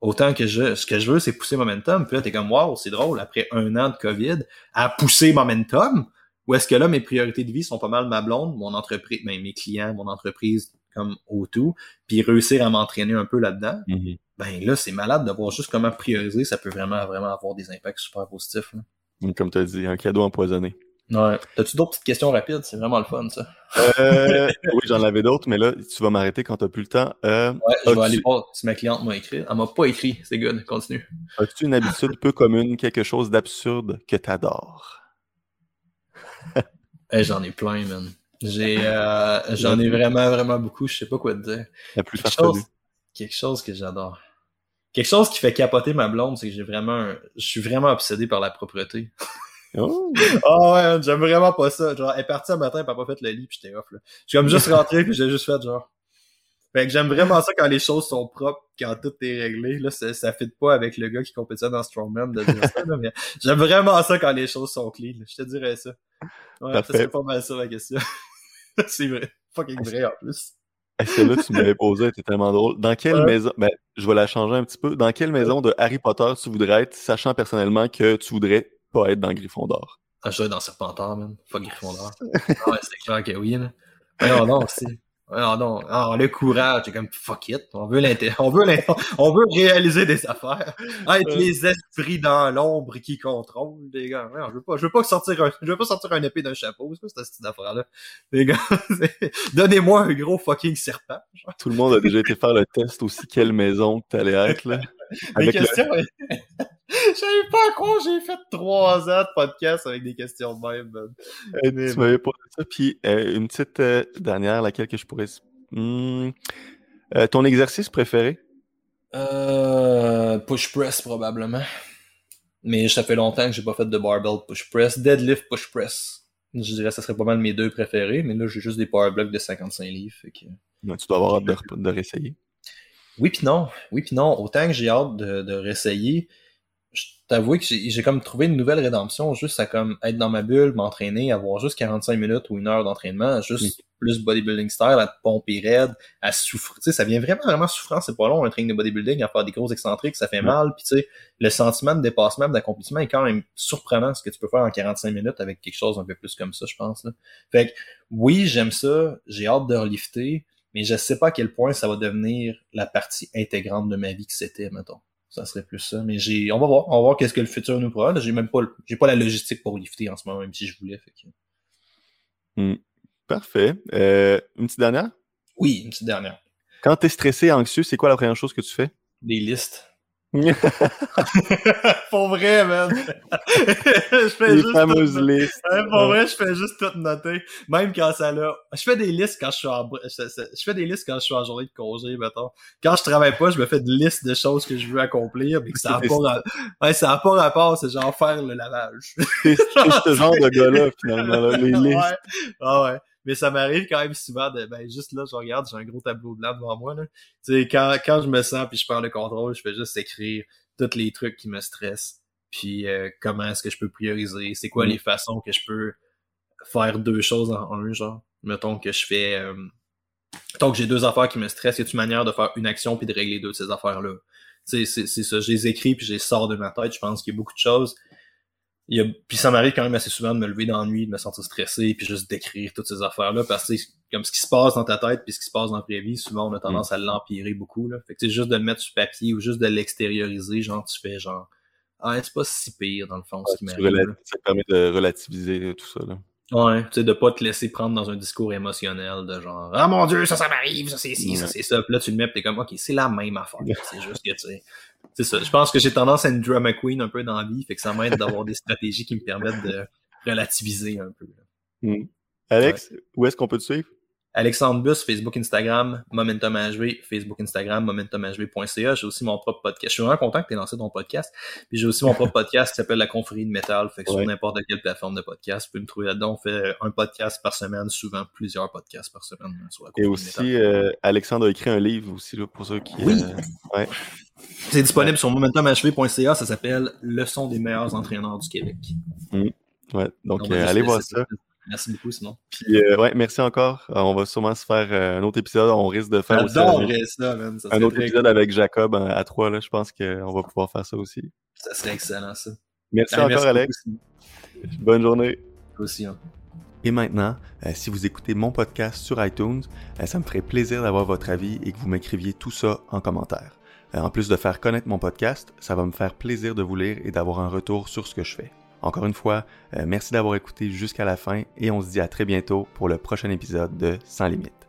Autant que je, ce que je veux, c'est pousser Momentum. Puis là, t'es comme, wow, c'est drôle, après un an de COVID, à pousser Momentum. Ou est-ce que là, mes priorités de vie sont pas mal ma blonde, mon entreprise, ben, mes clients, mon entreprise comme au tout, puis réussir à m'entraîner un peu là-dedans. Mm-hmm. Ben là, c'est malade de voir juste comment prioriser, ça peut vraiment, vraiment avoir des impacts super positifs. Comme tu as dit, un cadeau empoisonné. Ouais. As-tu d'autres petites questions rapides? C'est vraiment le fun, ça. Euh, oui, j'en avais d'autres, mais là, tu vas m'arrêter quand t'as plus le temps. Euh, ouais, je vais aller voir si ma cliente m'a écrit. Elle m'a pas écrit. C'est good. Continue. As-tu une habitude peu commune, quelque chose d'absurde que t'adores? hey, j'en ai plein, man. J'ai, euh, j'en ai vraiment, vraiment beaucoup. Je sais pas quoi te dire. La plus quelque chose, quelque chose que j'adore. Quelque chose qui fait capoter ma blonde, c'est que j'ai vraiment, je suis vraiment obsédé par la propreté. Oh. oh ouais, j'aime vraiment pas ça. Genre, elle est partie un matin, elle a pas fait le lit, puis j'étais off, là. J'ai comme juste rentré, puis j'ai juste fait genre. Fait que j'aime vraiment ça quand les choses sont propres, quand tout est réglé. Là, ça, ça fit pas avec le gars qui compétit dans Strongman de dire ça, là, mais j'aime vraiment ça quand les choses sont clean. Je te dirais ça. Ouais, ça c'est pas mal ça la question. c'est vrai. Fucking vrai en plus. Celle-là, tu m'avais posé, était tellement drôle. Dans quelle Ouais. maison, ben, je vais la changer un petit peu. Dans quelle maison de Harry Potter tu voudrais être, sachant personnellement que tu voudrais pas être dans Gryffondor? Ah, je dois être dans Serpentard, man. Fuck Gryffondor. ah ouais, c'est clair que oui, là. Non, non, c'est... Non, non, ah, le courage, c'est comme fuck it. On veut on veut on veut réaliser des affaires. Être Ouais. les esprits dans l'ombre qui contrôlent, les gars. Ouais, je veux pas, je veux pas sortir un, je veux pas sortir un épée d'un chapeau, c'est cette petite affaire-là? Les gars, donnez-moi un gros fucking serpent. genre. Tout le monde a déjà été faire le test aussi quelle maison que t'allais être, là. Le- questions, j'avais pas à croire, j'ai fait trois ans de podcast avec des questions de même. Euh, Mais tu m'avais posé ça, puis euh, une petite euh, dernière, laquelle que je pourrais... Hmm. Euh, ton exercice préféré? Euh, push press probablement. Mais ça fait longtemps que j'ai pas fait de barbell push press. Deadlift push press. Je dirais que ça serait pas mal mes deux préférés, mais là j'ai juste des power blocks de 55 livres. Fait que... Tu dois avoir hâte de, de réessayer. Oui puis non, oui puis non. Autant que j'ai hâte de, de réessayer, je t'avoue que j'ai comme trouvé une nouvelle rédemption juste à comme être dans ma bulle, m'entraîner, avoir juste 45 minutes ou une heure d'entraînement, juste plus bodybuilding style, à te pomper raide, à souffrir. Tu sais, ça vient vraiment, vraiment souffrant, c'est pas long un training de bodybuilding, à faire des gros excentriques, ça fait mal, puis tu sais, le sentiment de dépassement, d'accomplissement est quand même surprenant ce que tu peux faire en 45 minutes avec quelque chose un peu plus comme ça, je pense. Là. Fait que oui, j'aime ça, j'ai hâte de relifter, mais je sais pas à quel point ça va devenir la partie intégrante de ma vie que c'était, mettons. Ça serait plus ça. Mais j'ai. On va voir. On va voir qu'est-ce que le futur nous. Là, J'ai même pas j'ai pas la logistique pour lifter en ce moment, même si je voulais. Fait que... Parfait. Euh, une petite dernière? Oui, une petite dernière. Quand t'es stressé, anxieux, c'est quoi la première chose que tu fais? Des listes. pour vrai, man. je fais Les juste fameuses tout- listes. Ouais, pour vrai, je fais juste tout noter. Même quand ça l'a. Je fais des listes quand je suis en. Je, fais des listes quand je suis en journée de congé, mettons. Quand je travaille pas, je me fais des listes de choses que je veux accomplir, mais que ça a pas, ouais, ça a pas rapport, c'est genre faire le lavage. T'es ce genre de gars-là, finalement, là, les listes. Ouais. Ah ouais. Mais ça m'arrive quand même souvent de, ben, juste là, je regarde, j'ai un gros tableau blanc devant moi, là. Tu sais, quand, quand je me sens puis je prends le contrôle, je fais juste écrire tous les trucs qui me stressent. Puis, euh, comment est-ce que je peux prioriser? C'est quoi Mm. les façons que je peux faire deux choses en un, genre? Mettons que je fais, euh, mettons que j'ai deux affaires qui me stressent, y a une manière de faire une action puis de régler deux de ces affaires-là? Tu sais, c'est, c'est ça. Je les écris puis je les sors de ma tête. Je pense qu'il y a beaucoup de choses. Il y a, puis ça m'arrive quand même assez souvent de me lever nuit, de me sentir stressé, puis juste d'écrire toutes ces affaires-là, parce que comme ce qui se passe dans ta tête, puis ce qui se passe dans la vraie vie, souvent on a tendance à l'empirer beaucoup. Là. Fait que juste de le mettre sur papier ou juste de l'extérioriser, genre tu fais genre Ah, c'est pas si pire dans le fond ce qui m'arrive. Ça te permet de relativiser tout ça. Là. Ouais, tu sais, de pas te laisser prendre dans un discours émotionnel de genre Ah mon dieu, ça, ça m'arrive, ça c'est ci, ça c'est ça. Puis là, tu le mets pis t'es comme OK, c'est la même affaire. C'est juste que tu sais. C'est ça. Je pense que j'ai tendance à une drama queen un peu dans la vie, fait que ça m'aide d'avoir des stratégies qui me permettent de relativiser un peu. là. Alex, où est-ce qu'on peut te suivre? Alexandre Bus, Facebook, Instagram, Momentum HV, Facebook, Instagram, momentumhv.ca. J'ai aussi mon propre podcast. Je suis vraiment content que tu aies lancé ton podcast. Puis j'ai aussi mon propre podcast qui s'appelle La Confrérie de Métal. Fait que Ouais. sur n'importe quelle plateforme de podcast, vous pouvez me trouver là-dedans. On fait un podcast par semaine, souvent plusieurs podcasts par semaine sur la Et Confrérie aussi, Métal. euh, Alexandre a écrit un livre aussi, là, pour ceux qui... Oui. euh, ouais. C'est disponible sur momentumhv.ca. Ça s'appelle Leçon des meilleurs entraîneurs du Québec. ouais. Donc, euh, allez voir ça. Merci beaucoup, sinon. Puis, euh, ouais, merci encore. Euh, on va sûrement se faire euh, un autre épisode. On risque de faire aussi ça, man. Ça un autre épisode avec Jacob à trois. Là. Je pense qu'on va pouvoir faire ça aussi. Ça serait excellent, ça. Merci Ah, encore, merci Alex. beaucoup, Bonne journée. Aussi, hein. Et maintenant, euh, si vous écoutez mon podcast sur iTunes, euh, ça me ferait plaisir d'avoir votre avis et que vous m'écriviez tout ça en commentaire. Euh, en plus de faire connaître mon podcast, ça va me faire plaisir de vous lire et d'avoir un retour sur ce que je fais. Encore une fois, euh, merci d'avoir écouté jusqu'à la fin et on se dit à très bientôt pour le prochain épisode de Sans Limite.